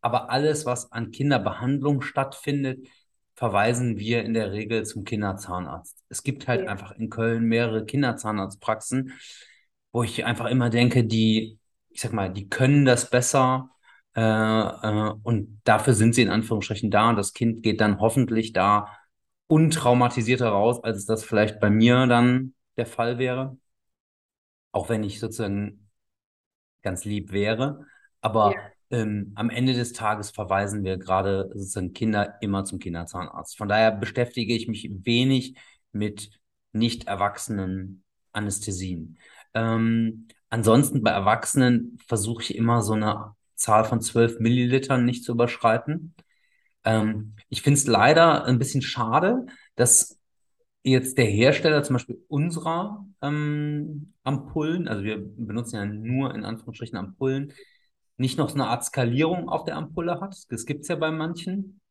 aber alles, was an Kinderbehandlung stattfindet, verweisen wir in der Regel zum Kinderzahnarzt. Es gibt halt ja, einfach in Köln mehrere Kinderzahnarztpraxen, wo ich einfach immer denke, die, ich sag mal, die können das besser. Äh, äh, und dafür sind sie in Anführungsstrichen da. Und das Kind geht dann hoffentlich da untraumatisierter raus, als das vielleicht bei mir dann der Fall wäre. Auch wenn ich sozusagen ganz lieb wäre. Aber ja, ähm, am Ende des Tages verweisen wir gerade sozusagen Kinder immer zum Kinderzahnarzt. Von daher beschäftige ich mich wenig mit nicht erwachsenen Anästhesien. Ähm, ansonsten bei Erwachsenen versuche ich immer so eine Zahl von 12 Millilitern nicht zu überschreiten. Ähm, ich finde es leider ein bisschen schade, dass jetzt der Hersteller zum Beispiel unserer ähm, Ampullen, also wir benutzen ja nur in Anführungsstrichen Ampullen, nicht noch so eine Art Skalierung auf der Ampulle hat. Das gibt es ja bei manchen.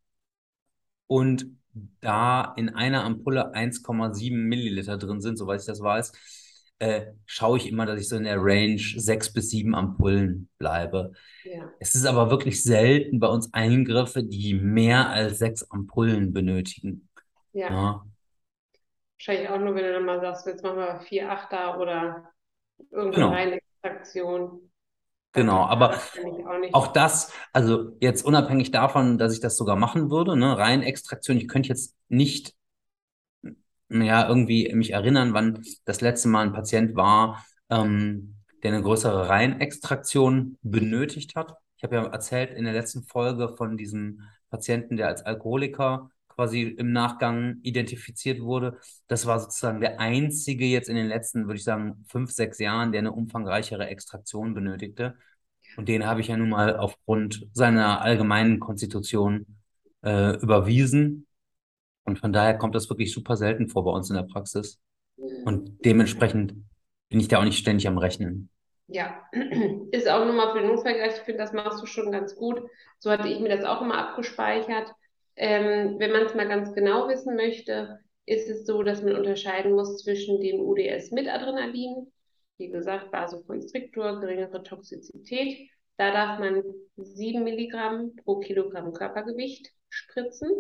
Und da in einer Ampulle 1,7 Milliliter drin sind, soweit ich das weiß, äh, schaue ich immer, dass ich so in der Range sechs bis sieben Ampullen bleibe. Ja. Es ist aber wirklich selten bei uns Eingriffe, die mehr als sechs Ampullen benötigen. Ja. ja. Wahrscheinlich auch nur, wenn du dann mal sagst, jetzt machen wir vier Achter oder irgendeine genau. Extraktion. Genau, aber auch, auch, das, also jetzt unabhängig davon, dass ich das sogar machen würde, ne, rein Extraktion, ich könnte jetzt nicht ja, irgendwie mich erinnern, wann das letzte Mal ein Patient war, ähm, der eine größere Reinextraktion benötigt hat. Ich habe ja erzählt in der letzten Folge von diesem Patienten, der als Alkoholiker quasi im Nachgang identifiziert wurde. Das war sozusagen der einzige jetzt in den letzten, würde ich sagen, fünf, sechs Jahren, der eine umfangreichere Extraktion benötigte. Und den habe ich ja nun mal aufgrund seiner allgemeinen Konstitution äh, überwiesen. Und von daher kommt das wirklich super selten vor bei uns in der Praxis. Und dementsprechend bin ich da auch nicht ständig am Rechnen. Ja, ist auch nochmal für den Notfall gleich. Ich finde, das machst du schon ganz gut. So hatte ich mir das auch immer abgespeichert. Ähm, wenn man es mal ganz genau wissen möchte, ist es so, dass man unterscheiden muss zwischen dem UDS mit Adrenalin, wie gesagt, Vasokonstriktor, geringere Toxizität. Da darf man 7 Milligramm pro Kilogramm Körpergewicht spritzen.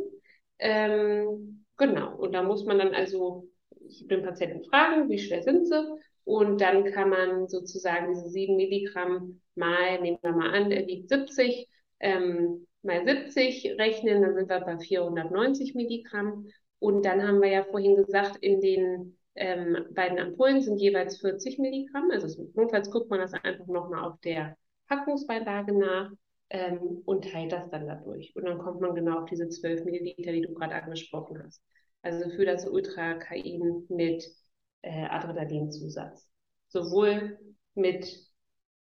Ähm, genau, und da muss man dann also den Patienten fragen, wie schwer sind sie? Und dann kann man sozusagen diese 7 Milligramm mal, nehmen wir mal an, der wiegt 70, ähm, mal 70 rechnen, dann sind wir bei 490 Milligramm. Und dann haben wir ja vorhin gesagt, in den ähm, beiden Ampullen sind jeweils 40 Milligramm. Also notfalls guckt man das einfach nochmal auf der Packungsbeilage nach ähm, und teilt das dann dadurch. Und dann kommt man genau auf diese 12 Milliliter, die du gerade angesprochen hast. Also für das Ultrakain mit äh, Adrenalinzusatz. Sowohl mit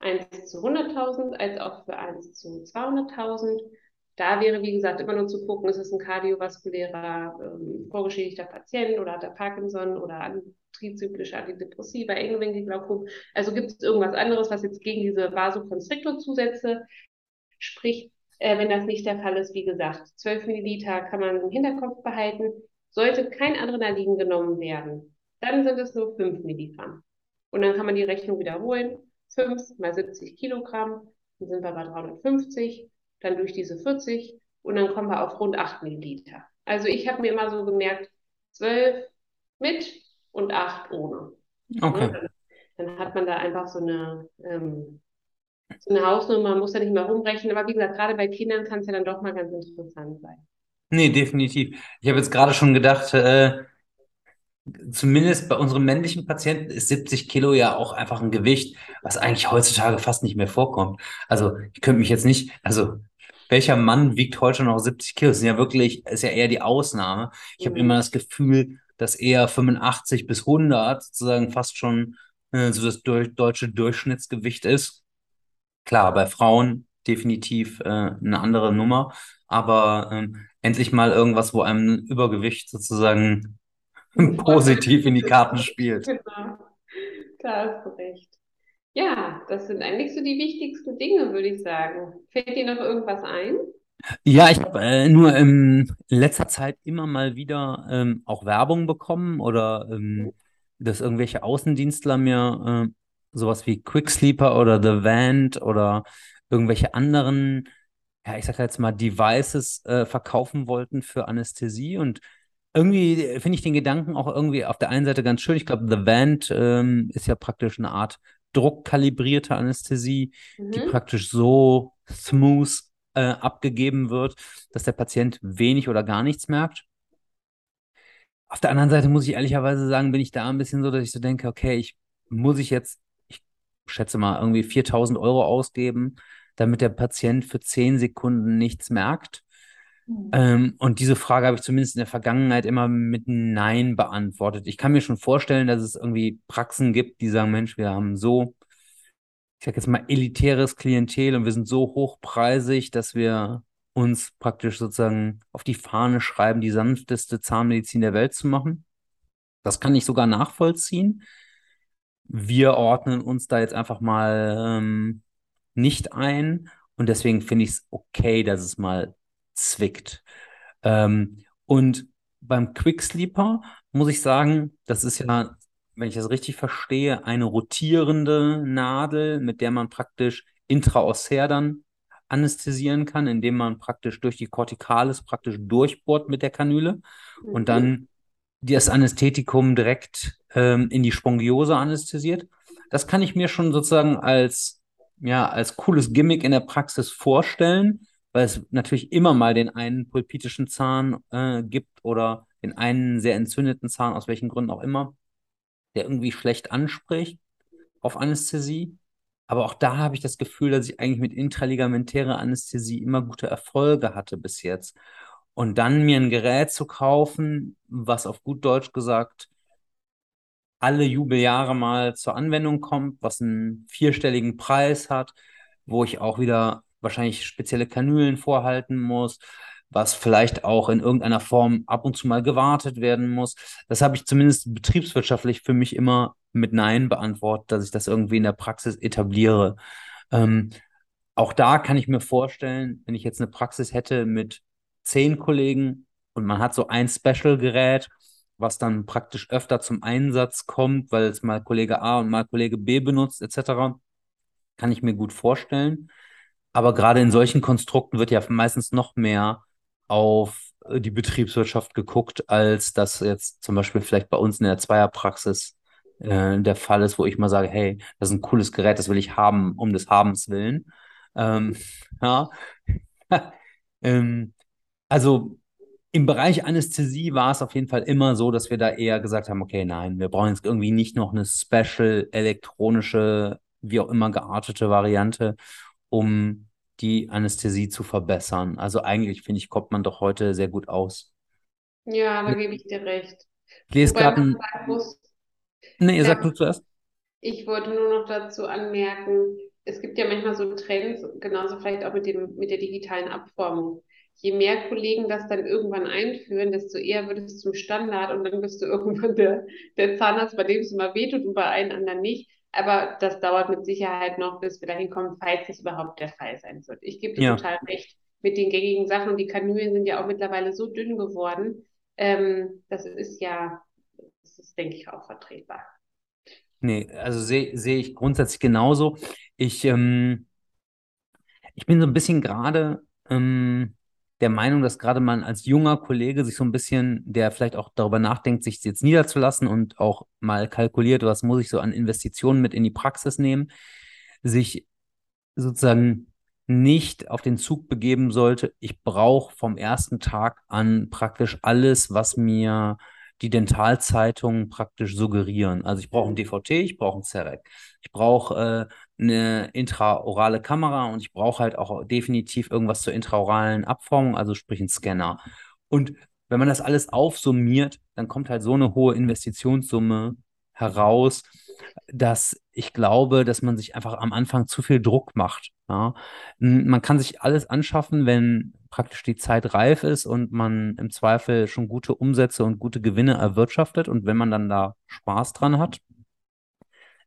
1 zu 100.000 als auch für 1 zu 200.000. Da wäre, wie gesagt, immer nur zu gucken, ist es ein kardiovaskulärer, ähm, vorgeschädigter Patient oder hat er Parkinson oder trizyklische Antidepressiva, Engelwinkelglaukom. Also gibt es irgendwas anderes, was jetzt gegen diese Vasokonstriktorzusätze spricht. Äh, wenn das nicht der Fall ist, wie gesagt, 12 Milliliter kann man im Hinterkopf behalten. Sollte kein Adrenalin genommen werden, dann sind es nur 5 Milligramm. Und dann kann man die Rechnung wiederholen. 5 mal 70 Kilogramm, dann sind wir bei 350, dann durch diese 40 und dann kommen wir auf rund 8 Milliliter. Also ich habe mir immer so gemerkt, 12 mit und 8 ohne. Okay. Dann, dann, hat man da einfach so eine, ähm, eine Hausnummer, man muss ja nicht mehr rumrechnen, aber wie gesagt, gerade bei Kindern kann es ja dann doch mal ganz interessant sein. Nee, definitiv. Ich habe jetzt gerade schon gedacht, äh, zumindest bei unseren männlichen Patienten ist 70 Kilo ja auch einfach ein Gewicht, was eigentlich heutzutage fast nicht mehr vorkommt. Also ich könnte mich jetzt nicht, also welcher Mann wiegt heute noch 70 Kilo? Das sind ja wirklich, ist ja eher die Ausnahme. Ich mhm. habe immer das Gefühl, dass eher 85 bis 100 sozusagen fast schon äh, so das deutsche Durchschnittsgewicht ist. Klar, bei Frauen definitiv äh, eine andere Nummer, aber ähm, endlich mal irgendwas, wo einem Übergewicht sozusagen positiv in die Karten spielt. Genau, da hast du recht. Ja, das sind eigentlich so die wichtigsten Dinge, würde ich sagen. Fällt dir noch irgendwas ein? Ja, ich habe äh, nur in letzter Zeit immer mal wieder ähm, auch Werbung bekommen oder ähm, dass irgendwelche Außendienstler mir äh, sowas wie Quicksleeper oder The Vant oder irgendwelche anderen, ja, ich sag jetzt mal, Devices äh, verkaufen wollten für Anästhesie und irgendwie finde ich den Gedanken auch irgendwie auf der einen Seite ganz schön. Ich glaube, The Vant ähm, ist ja praktisch eine Art druckkalibrierte Anästhesie, mhm. die praktisch so smooth äh, abgegeben wird, dass der Patient wenig oder gar nichts merkt. Auf der anderen Seite muss ich ehrlicherweise sagen, bin ich da ein bisschen so, dass ich so denke, okay, ich muss ich jetzt, schätze mal, irgendwie 4000 Euro ausgeben, damit der Patient für 10 Sekunden nichts merkt. Mhm. Ähm, und diese Frage habe ich zumindest in der Vergangenheit immer mit Nein beantwortet. Ich kann mir schon vorstellen, dass es irgendwie Praxen gibt, die sagen, Mensch, wir haben so, ich sage jetzt mal, elitäres Klientel und wir sind so hochpreisig, dass wir uns praktisch sozusagen auf die Fahne schreiben, die sanfteste Zahnmedizin der Welt zu machen. Das kann ich sogar nachvollziehen. Wir ordnen uns da jetzt einfach mal ähm, nicht ein. Und deswegen finde ich es okay, dass es mal zwickt. Ähm, und beim Quicksleeper muss ich sagen, das ist ja, wenn ich das richtig verstehe, eine rotierende Nadel, mit der man praktisch intraossär dann anästhesieren kann, indem man praktisch durch die Corticalis praktisch durchbohrt mit der Kanüle. Und dann das Anästhetikum direkt ähm, in die Spongiose anästhesiert. Das kann ich mir schon sozusagen als, ja, als cooles Gimmick in der Praxis vorstellen, weil es natürlich immer mal den einen pulpitischen Zahn äh, gibt oder den einen sehr entzündeten Zahn, aus welchen Gründen auch immer, der irgendwie schlecht anspricht auf Anästhesie. Aber auch da habe ich das Gefühl, dass ich eigentlich mit intraligamentärer Anästhesie immer gute Erfolge hatte bis jetzt. Und dann mir ein Gerät zu kaufen, was auf gut Deutsch gesagt alle Jubeljahre mal zur Anwendung kommt, was einen vierstelligen Preis hat, wo ich auch wieder wahrscheinlich spezielle Kanülen vorhalten muss, was vielleicht auch in irgendeiner Form ab und zu mal gewartet werden muss. Das habe ich zumindest betriebswirtschaftlich für mich immer mit Nein beantwortet, dass ich das irgendwie in der Praxis etabliere. Ähm, auch da kann ich mir vorstellen, wenn ich jetzt eine Praxis hätte mit zehn Kollegen und man hat so ein Special-Gerät, was dann praktisch öfter zum Einsatz kommt, weil es mal Kollege A und mal Kollege B benutzt, etc., kann ich mir gut vorstellen. Aber gerade in solchen Konstrukten wird ja meistens noch mehr auf äh, die Betriebswirtschaft geguckt, als das jetzt zum Beispiel vielleicht bei uns in der Zweierpraxis äh, der Fall ist, wo ich mal sage, hey, das ist ein cooles Gerät, das will ich haben, um des Habens willen. Ähm, ja. ähm, also im Bereich Anästhesie war es auf jeden Fall immer so, dass wir da eher gesagt haben, okay, nein, wir brauchen jetzt irgendwie nicht noch eine special elektronische, wie auch immer geartete Variante, um die Anästhesie zu verbessern. Also eigentlich, finde ich, kommt man doch heute sehr gut aus. Ja, da gebe ich dir recht. Ich lese gerade ein... Nee, ihr sagt du zuerst. Ich wollte nur noch dazu anmerken, es gibt ja manchmal so Trends, genauso vielleicht auch mit dem, mit der digitalen Abformung. Je mehr Kollegen das dann irgendwann einführen, desto eher wird es zum Standard und dann bist du irgendwann der, der Zahnarzt, bei dem es immer wehtut und bei allen anderen nicht. Aber das dauert mit Sicherheit noch, bis wir dahin kommen, falls es überhaupt der Fall sein wird. Ich gebe dir ja. total recht mit den gängigen Sachen. Und die Kanülen sind ja auch mittlerweile so dünn geworden. Ähm, das ist ja, das ist, denke ich, auch vertretbar. Nee, also sehe seh ich grundsätzlich genauso. Ich, ähm, ich bin so ein bisschen gerade ähm, der Meinung, dass gerade man als junger Kollege sich so ein bisschen, der vielleicht auch darüber nachdenkt, sich jetzt niederzulassen und auch mal kalkuliert, was muss ich so an Investitionen mit in die Praxis nehmen, sich sozusagen nicht auf den Zug begeben sollte, ich brauche vom ersten Tag an praktisch alles, was mir die Dentalzeitungen praktisch suggerieren. Also ich brauche ein DVT, ich brauche ein CEREC, ich brauche äh, eine intraorale Kamera und ich brauche halt auch definitiv irgendwas zur intraoralen Abformung, also sprich ein Scanner. Und wenn man das alles aufsummiert, dann kommt halt so eine hohe Investitionssumme heraus, dass ich glaube, dass man sich einfach am Anfang zu viel Druck macht. Ja? Man kann sich alles anschaffen, wenn praktisch die Zeit reif ist und man im Zweifel schon gute Umsätze und gute Gewinne erwirtschaftet und wenn man dann da Spaß dran hat.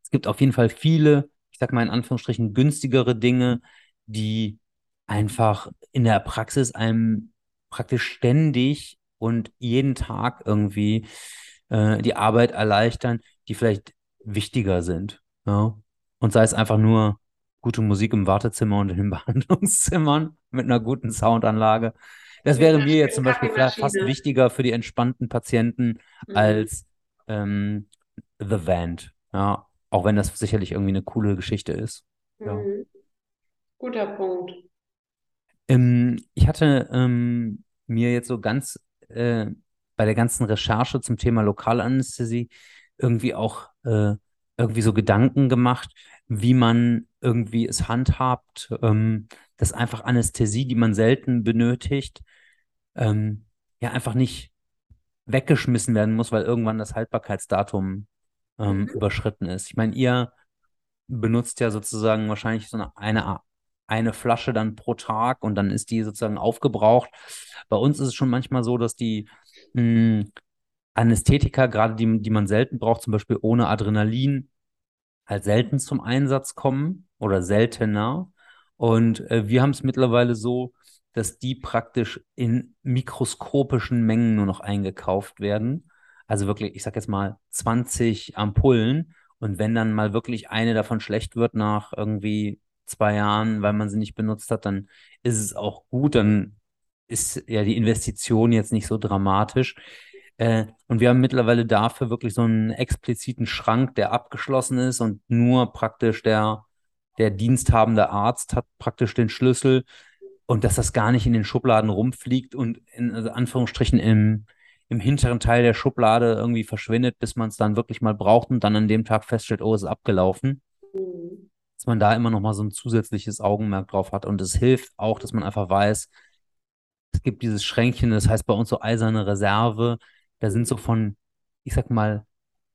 Es gibt auf jeden Fall viele, ich sag mal in Anführungsstrichen, günstigere Dinge, die einfach in der Praxis einem praktisch ständig und jeden Tag irgendwie äh, die Arbeit erleichtern, die vielleicht wichtiger sind. Ja? Und sei es einfach nur gute Musik im Wartezimmer und in den Behandlungszimmern mit einer guten Soundanlage. Das wäre mir jetzt zum Beispiel fast wichtiger für die entspannten Patienten mhm. als ähm, The Vent. Ja, auch wenn das sicherlich irgendwie eine coole Geschichte ist. Ja. Mhm. Guter Punkt. Ähm, ich hatte ähm, mir jetzt so ganz äh, bei der ganzen Recherche zum Thema Lokalanästhesie irgendwie auch äh, irgendwie so Gedanken gemacht, wie man irgendwie es handhabt, ähm, dass einfach Anästhesie, die man selten benötigt, ähm, ja einfach nicht weggeschmissen werden muss, weil irgendwann das Haltbarkeitsdatum ähm, mhm. überschritten ist. Ich meine, ihr benutzt ja sozusagen wahrscheinlich so eine, eine, eine Flasche dann pro Tag und dann ist die sozusagen aufgebraucht. Bei uns ist es schon manchmal so, dass die mh, hm, Anästhetika, gerade die, die man selten braucht, zum Beispiel ohne Adrenalin, halt selten zum Einsatz kommen oder seltener. Und äh, wir haben es mittlerweile so, dass die praktisch in mikroskopischen Mengen nur noch eingekauft werden. Also wirklich, ich sag jetzt mal 20 Ampullen. Und wenn dann mal wirklich eine davon schlecht wird nach irgendwie zwei Jahren, weil man sie nicht benutzt hat, dann ist es auch gut. Dann ist ja die Investition jetzt nicht so dramatisch. Äh, und wir haben mittlerweile dafür wirklich so einen expliziten Schrank, der abgeschlossen ist und nur praktisch der, der diensthabende Arzt hat praktisch den Schlüssel und dass das gar nicht in den Schubladen rumfliegt und in also Anführungsstrichen im, im hinteren Teil der Schublade irgendwie verschwindet, bis man es dann wirklich mal braucht und dann an dem Tag feststellt, oh, es ist abgelaufen. Mhm. Dass man da immer noch mal so ein zusätzliches Augenmerk drauf hat. Und es hilft auch, dass man einfach weiß, es gibt dieses Schränkchen, das heißt bei uns so eiserne Reserve. Da sind so von, ich sag mal,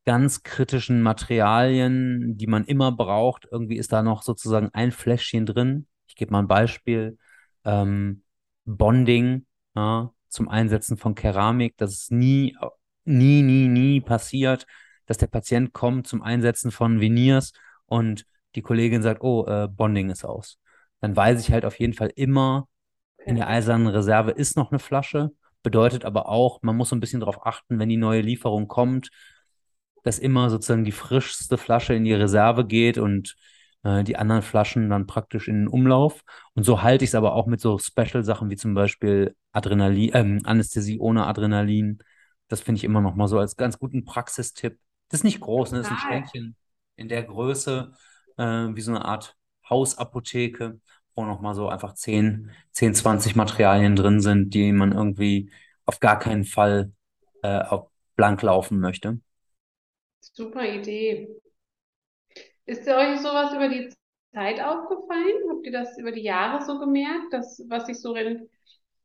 ganz kritischen Materialien, die man immer braucht. Irgendwie ist da noch sozusagen ein Fläschchen drin. Ich gebe mal ein Beispiel ähm, Bonding ja, zum Einsetzen von Keramik, dass es nie, nie, nie, nie passiert, dass der Patient kommt zum Einsetzen von Veneers und die Kollegin sagt, oh, äh, Bonding ist aus. Dann weiß ich halt auf jeden Fall immer, in der eisernen Reserve ist noch eine Flasche, bedeutet aber auch, man muss so ein bisschen darauf achten, wenn die neue Lieferung kommt, dass immer sozusagen die frischste Flasche in die Reserve geht und äh, die anderen Flaschen dann praktisch in den Umlauf. Und so halte ich es aber auch mit so Special-Sachen wie zum Beispiel Adrenalin, ähm, Anästhesie ohne Adrenalin. Das finde ich immer noch mal so als ganz guten Praxistipp. Das ist nicht groß, ne? das ist ein Schränkchen in der Größe, äh, wie so eine Art Hausapotheke, wo noch mal so einfach 10, 10, 20 Materialien drin sind, die man irgendwie auf gar keinen Fall äh, auf blank laufen möchte. Super Idee. Ist euch sowas über die Zeit aufgefallen? Habt ihr das über die Jahre so gemerkt, dass, was sich so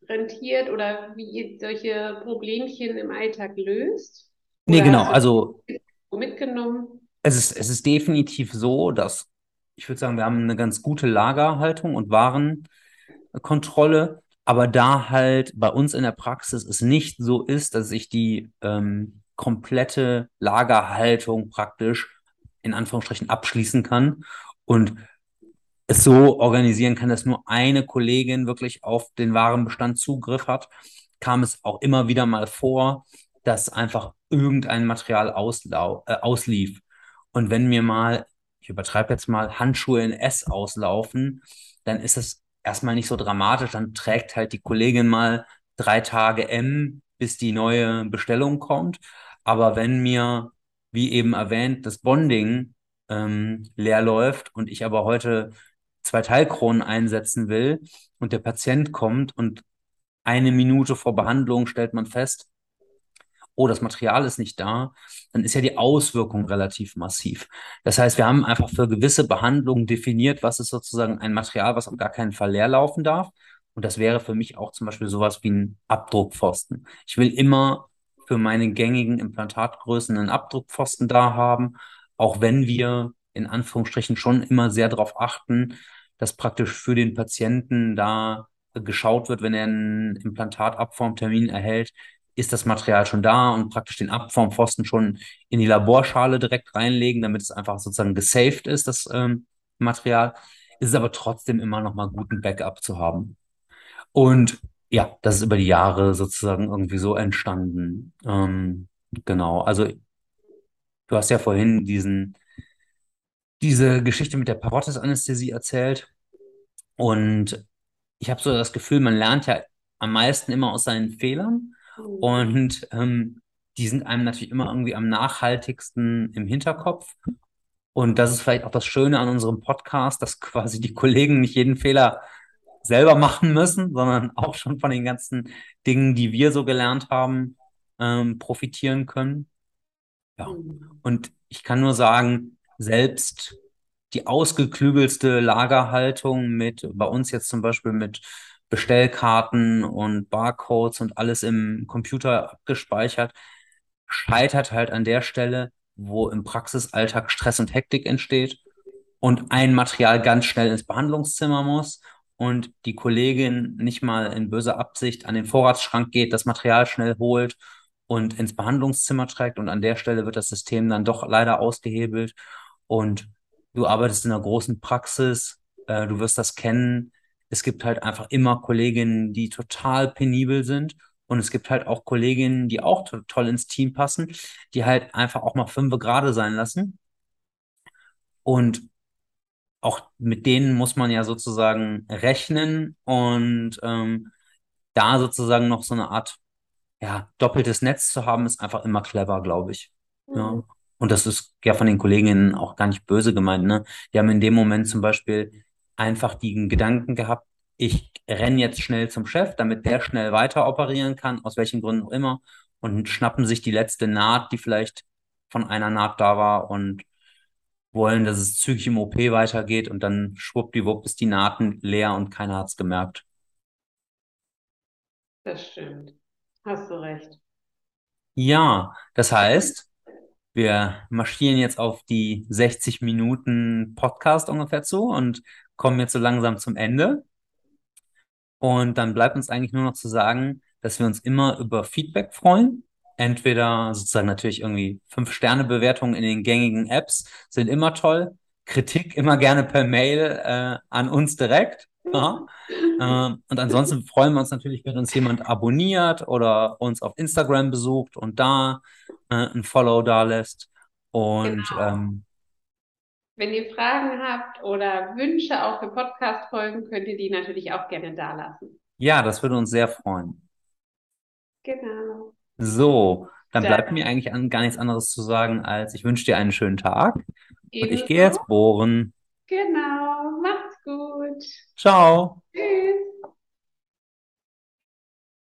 rentiert oder wie ihr solche Problemchen im Alltag löst? Nee, oder genau. Also mitgenommen? Es ist, es ist definitiv so, dass ich würde sagen, wir haben eine ganz gute Lagerhaltung und Warenkontrolle, aber da halt bei uns in der Praxis es nicht so ist, dass ich die ähm, komplette Lagerhaltung praktisch in Anführungsstrichen abschließen kann und es so organisieren kann, dass nur eine Kollegin wirklich auf den Warenbestand Zugriff hat, kam es auch immer wieder mal vor, dass einfach irgendein Material auslau äh, auslief. Und wenn mir mal, ich übertreibe jetzt mal, Handschuhe in S auslaufen, dann ist es erstmal nicht so dramatisch. Dann trägt halt die Kollegin mal drei Tage M, bis die neue Bestellung kommt. Aber wenn mir wie eben erwähnt, das Bonding ähm, leer läuft und ich aber heute zwei Teilkronen einsetzen will und der Patient kommt und eine Minute vor Behandlung stellt man fest, oh, das Material ist nicht da, dann ist ja die Auswirkung relativ massiv. Das heißt, wir haben einfach für gewisse Behandlungen definiert, was ist sozusagen ein Material, was auf gar keinen Fall leer laufen darf. Und das wäre für mich auch zum Beispiel sowas wie ein Abdruckpfosten. Ich will immer für meine gängigen Implantatgrößen einen Abdruckpfosten da haben, auch wenn wir in Anführungsstrichen schon immer sehr darauf achten, dass praktisch für den Patienten da geschaut wird, wenn er einen Implantatabformtermin erhält, ist das Material schon da und praktisch den Abformpfosten schon in die Laborschale direkt reinlegen, damit es einfach sozusagen gesaved ist, das ähm, Material. Ist es aber trotzdem immer noch mal gut, ein Backup zu haben. Und ja, das ist über die Jahre sozusagen irgendwie so entstanden. Ähm, genau, also du hast ja vorhin diesen, diese Geschichte mit der Parotis-Anästhesie erzählt. Und ich habe so das Gefühl, man lernt ja am meisten immer aus seinen Fehlern. Mhm. Und ähm, die sind einem natürlich immer irgendwie am nachhaltigsten im Hinterkopf. Und das ist vielleicht auch das Schöne an unserem Podcast, dass quasi die Kollegen nicht jeden Fehler selber machen müssen, sondern auch schon von den ganzen Dingen, die wir so gelernt haben, ähm, profitieren können. Ja. Mhm. Und ich kann nur sagen, selbst die ausgeklügelste Lagerhaltung mit, bei uns jetzt zum Beispiel mit Bestellkarten und Barcodes und alles im Computer abgespeichert, scheitert halt an der Stelle, wo im Praxisalltag Stress und Hektik entsteht und ein Material ganz schnell ins Behandlungszimmer muss und die Kollegin nicht mal in böser Absicht an den Vorratsschrank geht, das Material schnell holt und ins Behandlungszimmer trägt und an der Stelle wird das System dann doch leider ausgehebelt und du arbeitest in einer großen Praxis, äh, du wirst das kennen. es gibt halt einfach immer Kolleginnen, die total penibel sind. Und es gibt halt auch Kolleginnen, die auch to toll ins Team passen, die halt einfach auch mal fünf gerade sein lassen. Und auch mit denen muss man ja sozusagen rechnen und ähm, da sozusagen noch so eine Art ja, doppeltes Netz zu haben, ist einfach immer clever, glaube ich. Ja. Und das ist ja von den Kolleginnen auch gar nicht böse gemeint, ne? Die haben in dem Moment zum Beispiel einfach den Gedanken gehabt, ich renne jetzt schnell zum Chef, damit der schnell weiter operieren kann, aus welchen Gründen auch immer, und schnappen sich die letzte Naht, die vielleicht von einer Naht da war und wollen, dass es zügig im OP weitergeht und dann schwuppdiwupp ist die Nahten leer und keiner hat es gemerkt. Das stimmt. Hast du recht. Ja, das heißt, wir marschieren jetzt auf die 60 Minuten Podcast ungefähr zu und kommen jetzt so langsam zum Ende. Und dann bleibt uns eigentlich nur noch zu sagen, dass wir uns immer über Feedback freuen. Entweder sozusagen natürlich irgendwie Fünf-Sterne-Bewertungen in den gängigen Apps sind immer toll. Kritik immer gerne per Mail äh, an uns direkt. Ja. Ähm, und ansonsten freuen wir uns natürlich, wenn uns jemand abonniert oder uns auf Instagram besucht und da äh, ein Follow da lässt. Und Genau. ähm, Wenn ihr Fragen habt oder Wünsche auch für Podcast-Folgen, könnt ihr die natürlich auch gerne da lassen. ja, das würde uns sehr freuen. Genau. So, dann bleibt Dann mir eigentlich an, gar nichts anderes zu sagen, als ich wünsche dir einen schönen Tag und ich gehe jetzt bohren. Genau gut. Ciao. Tschüss.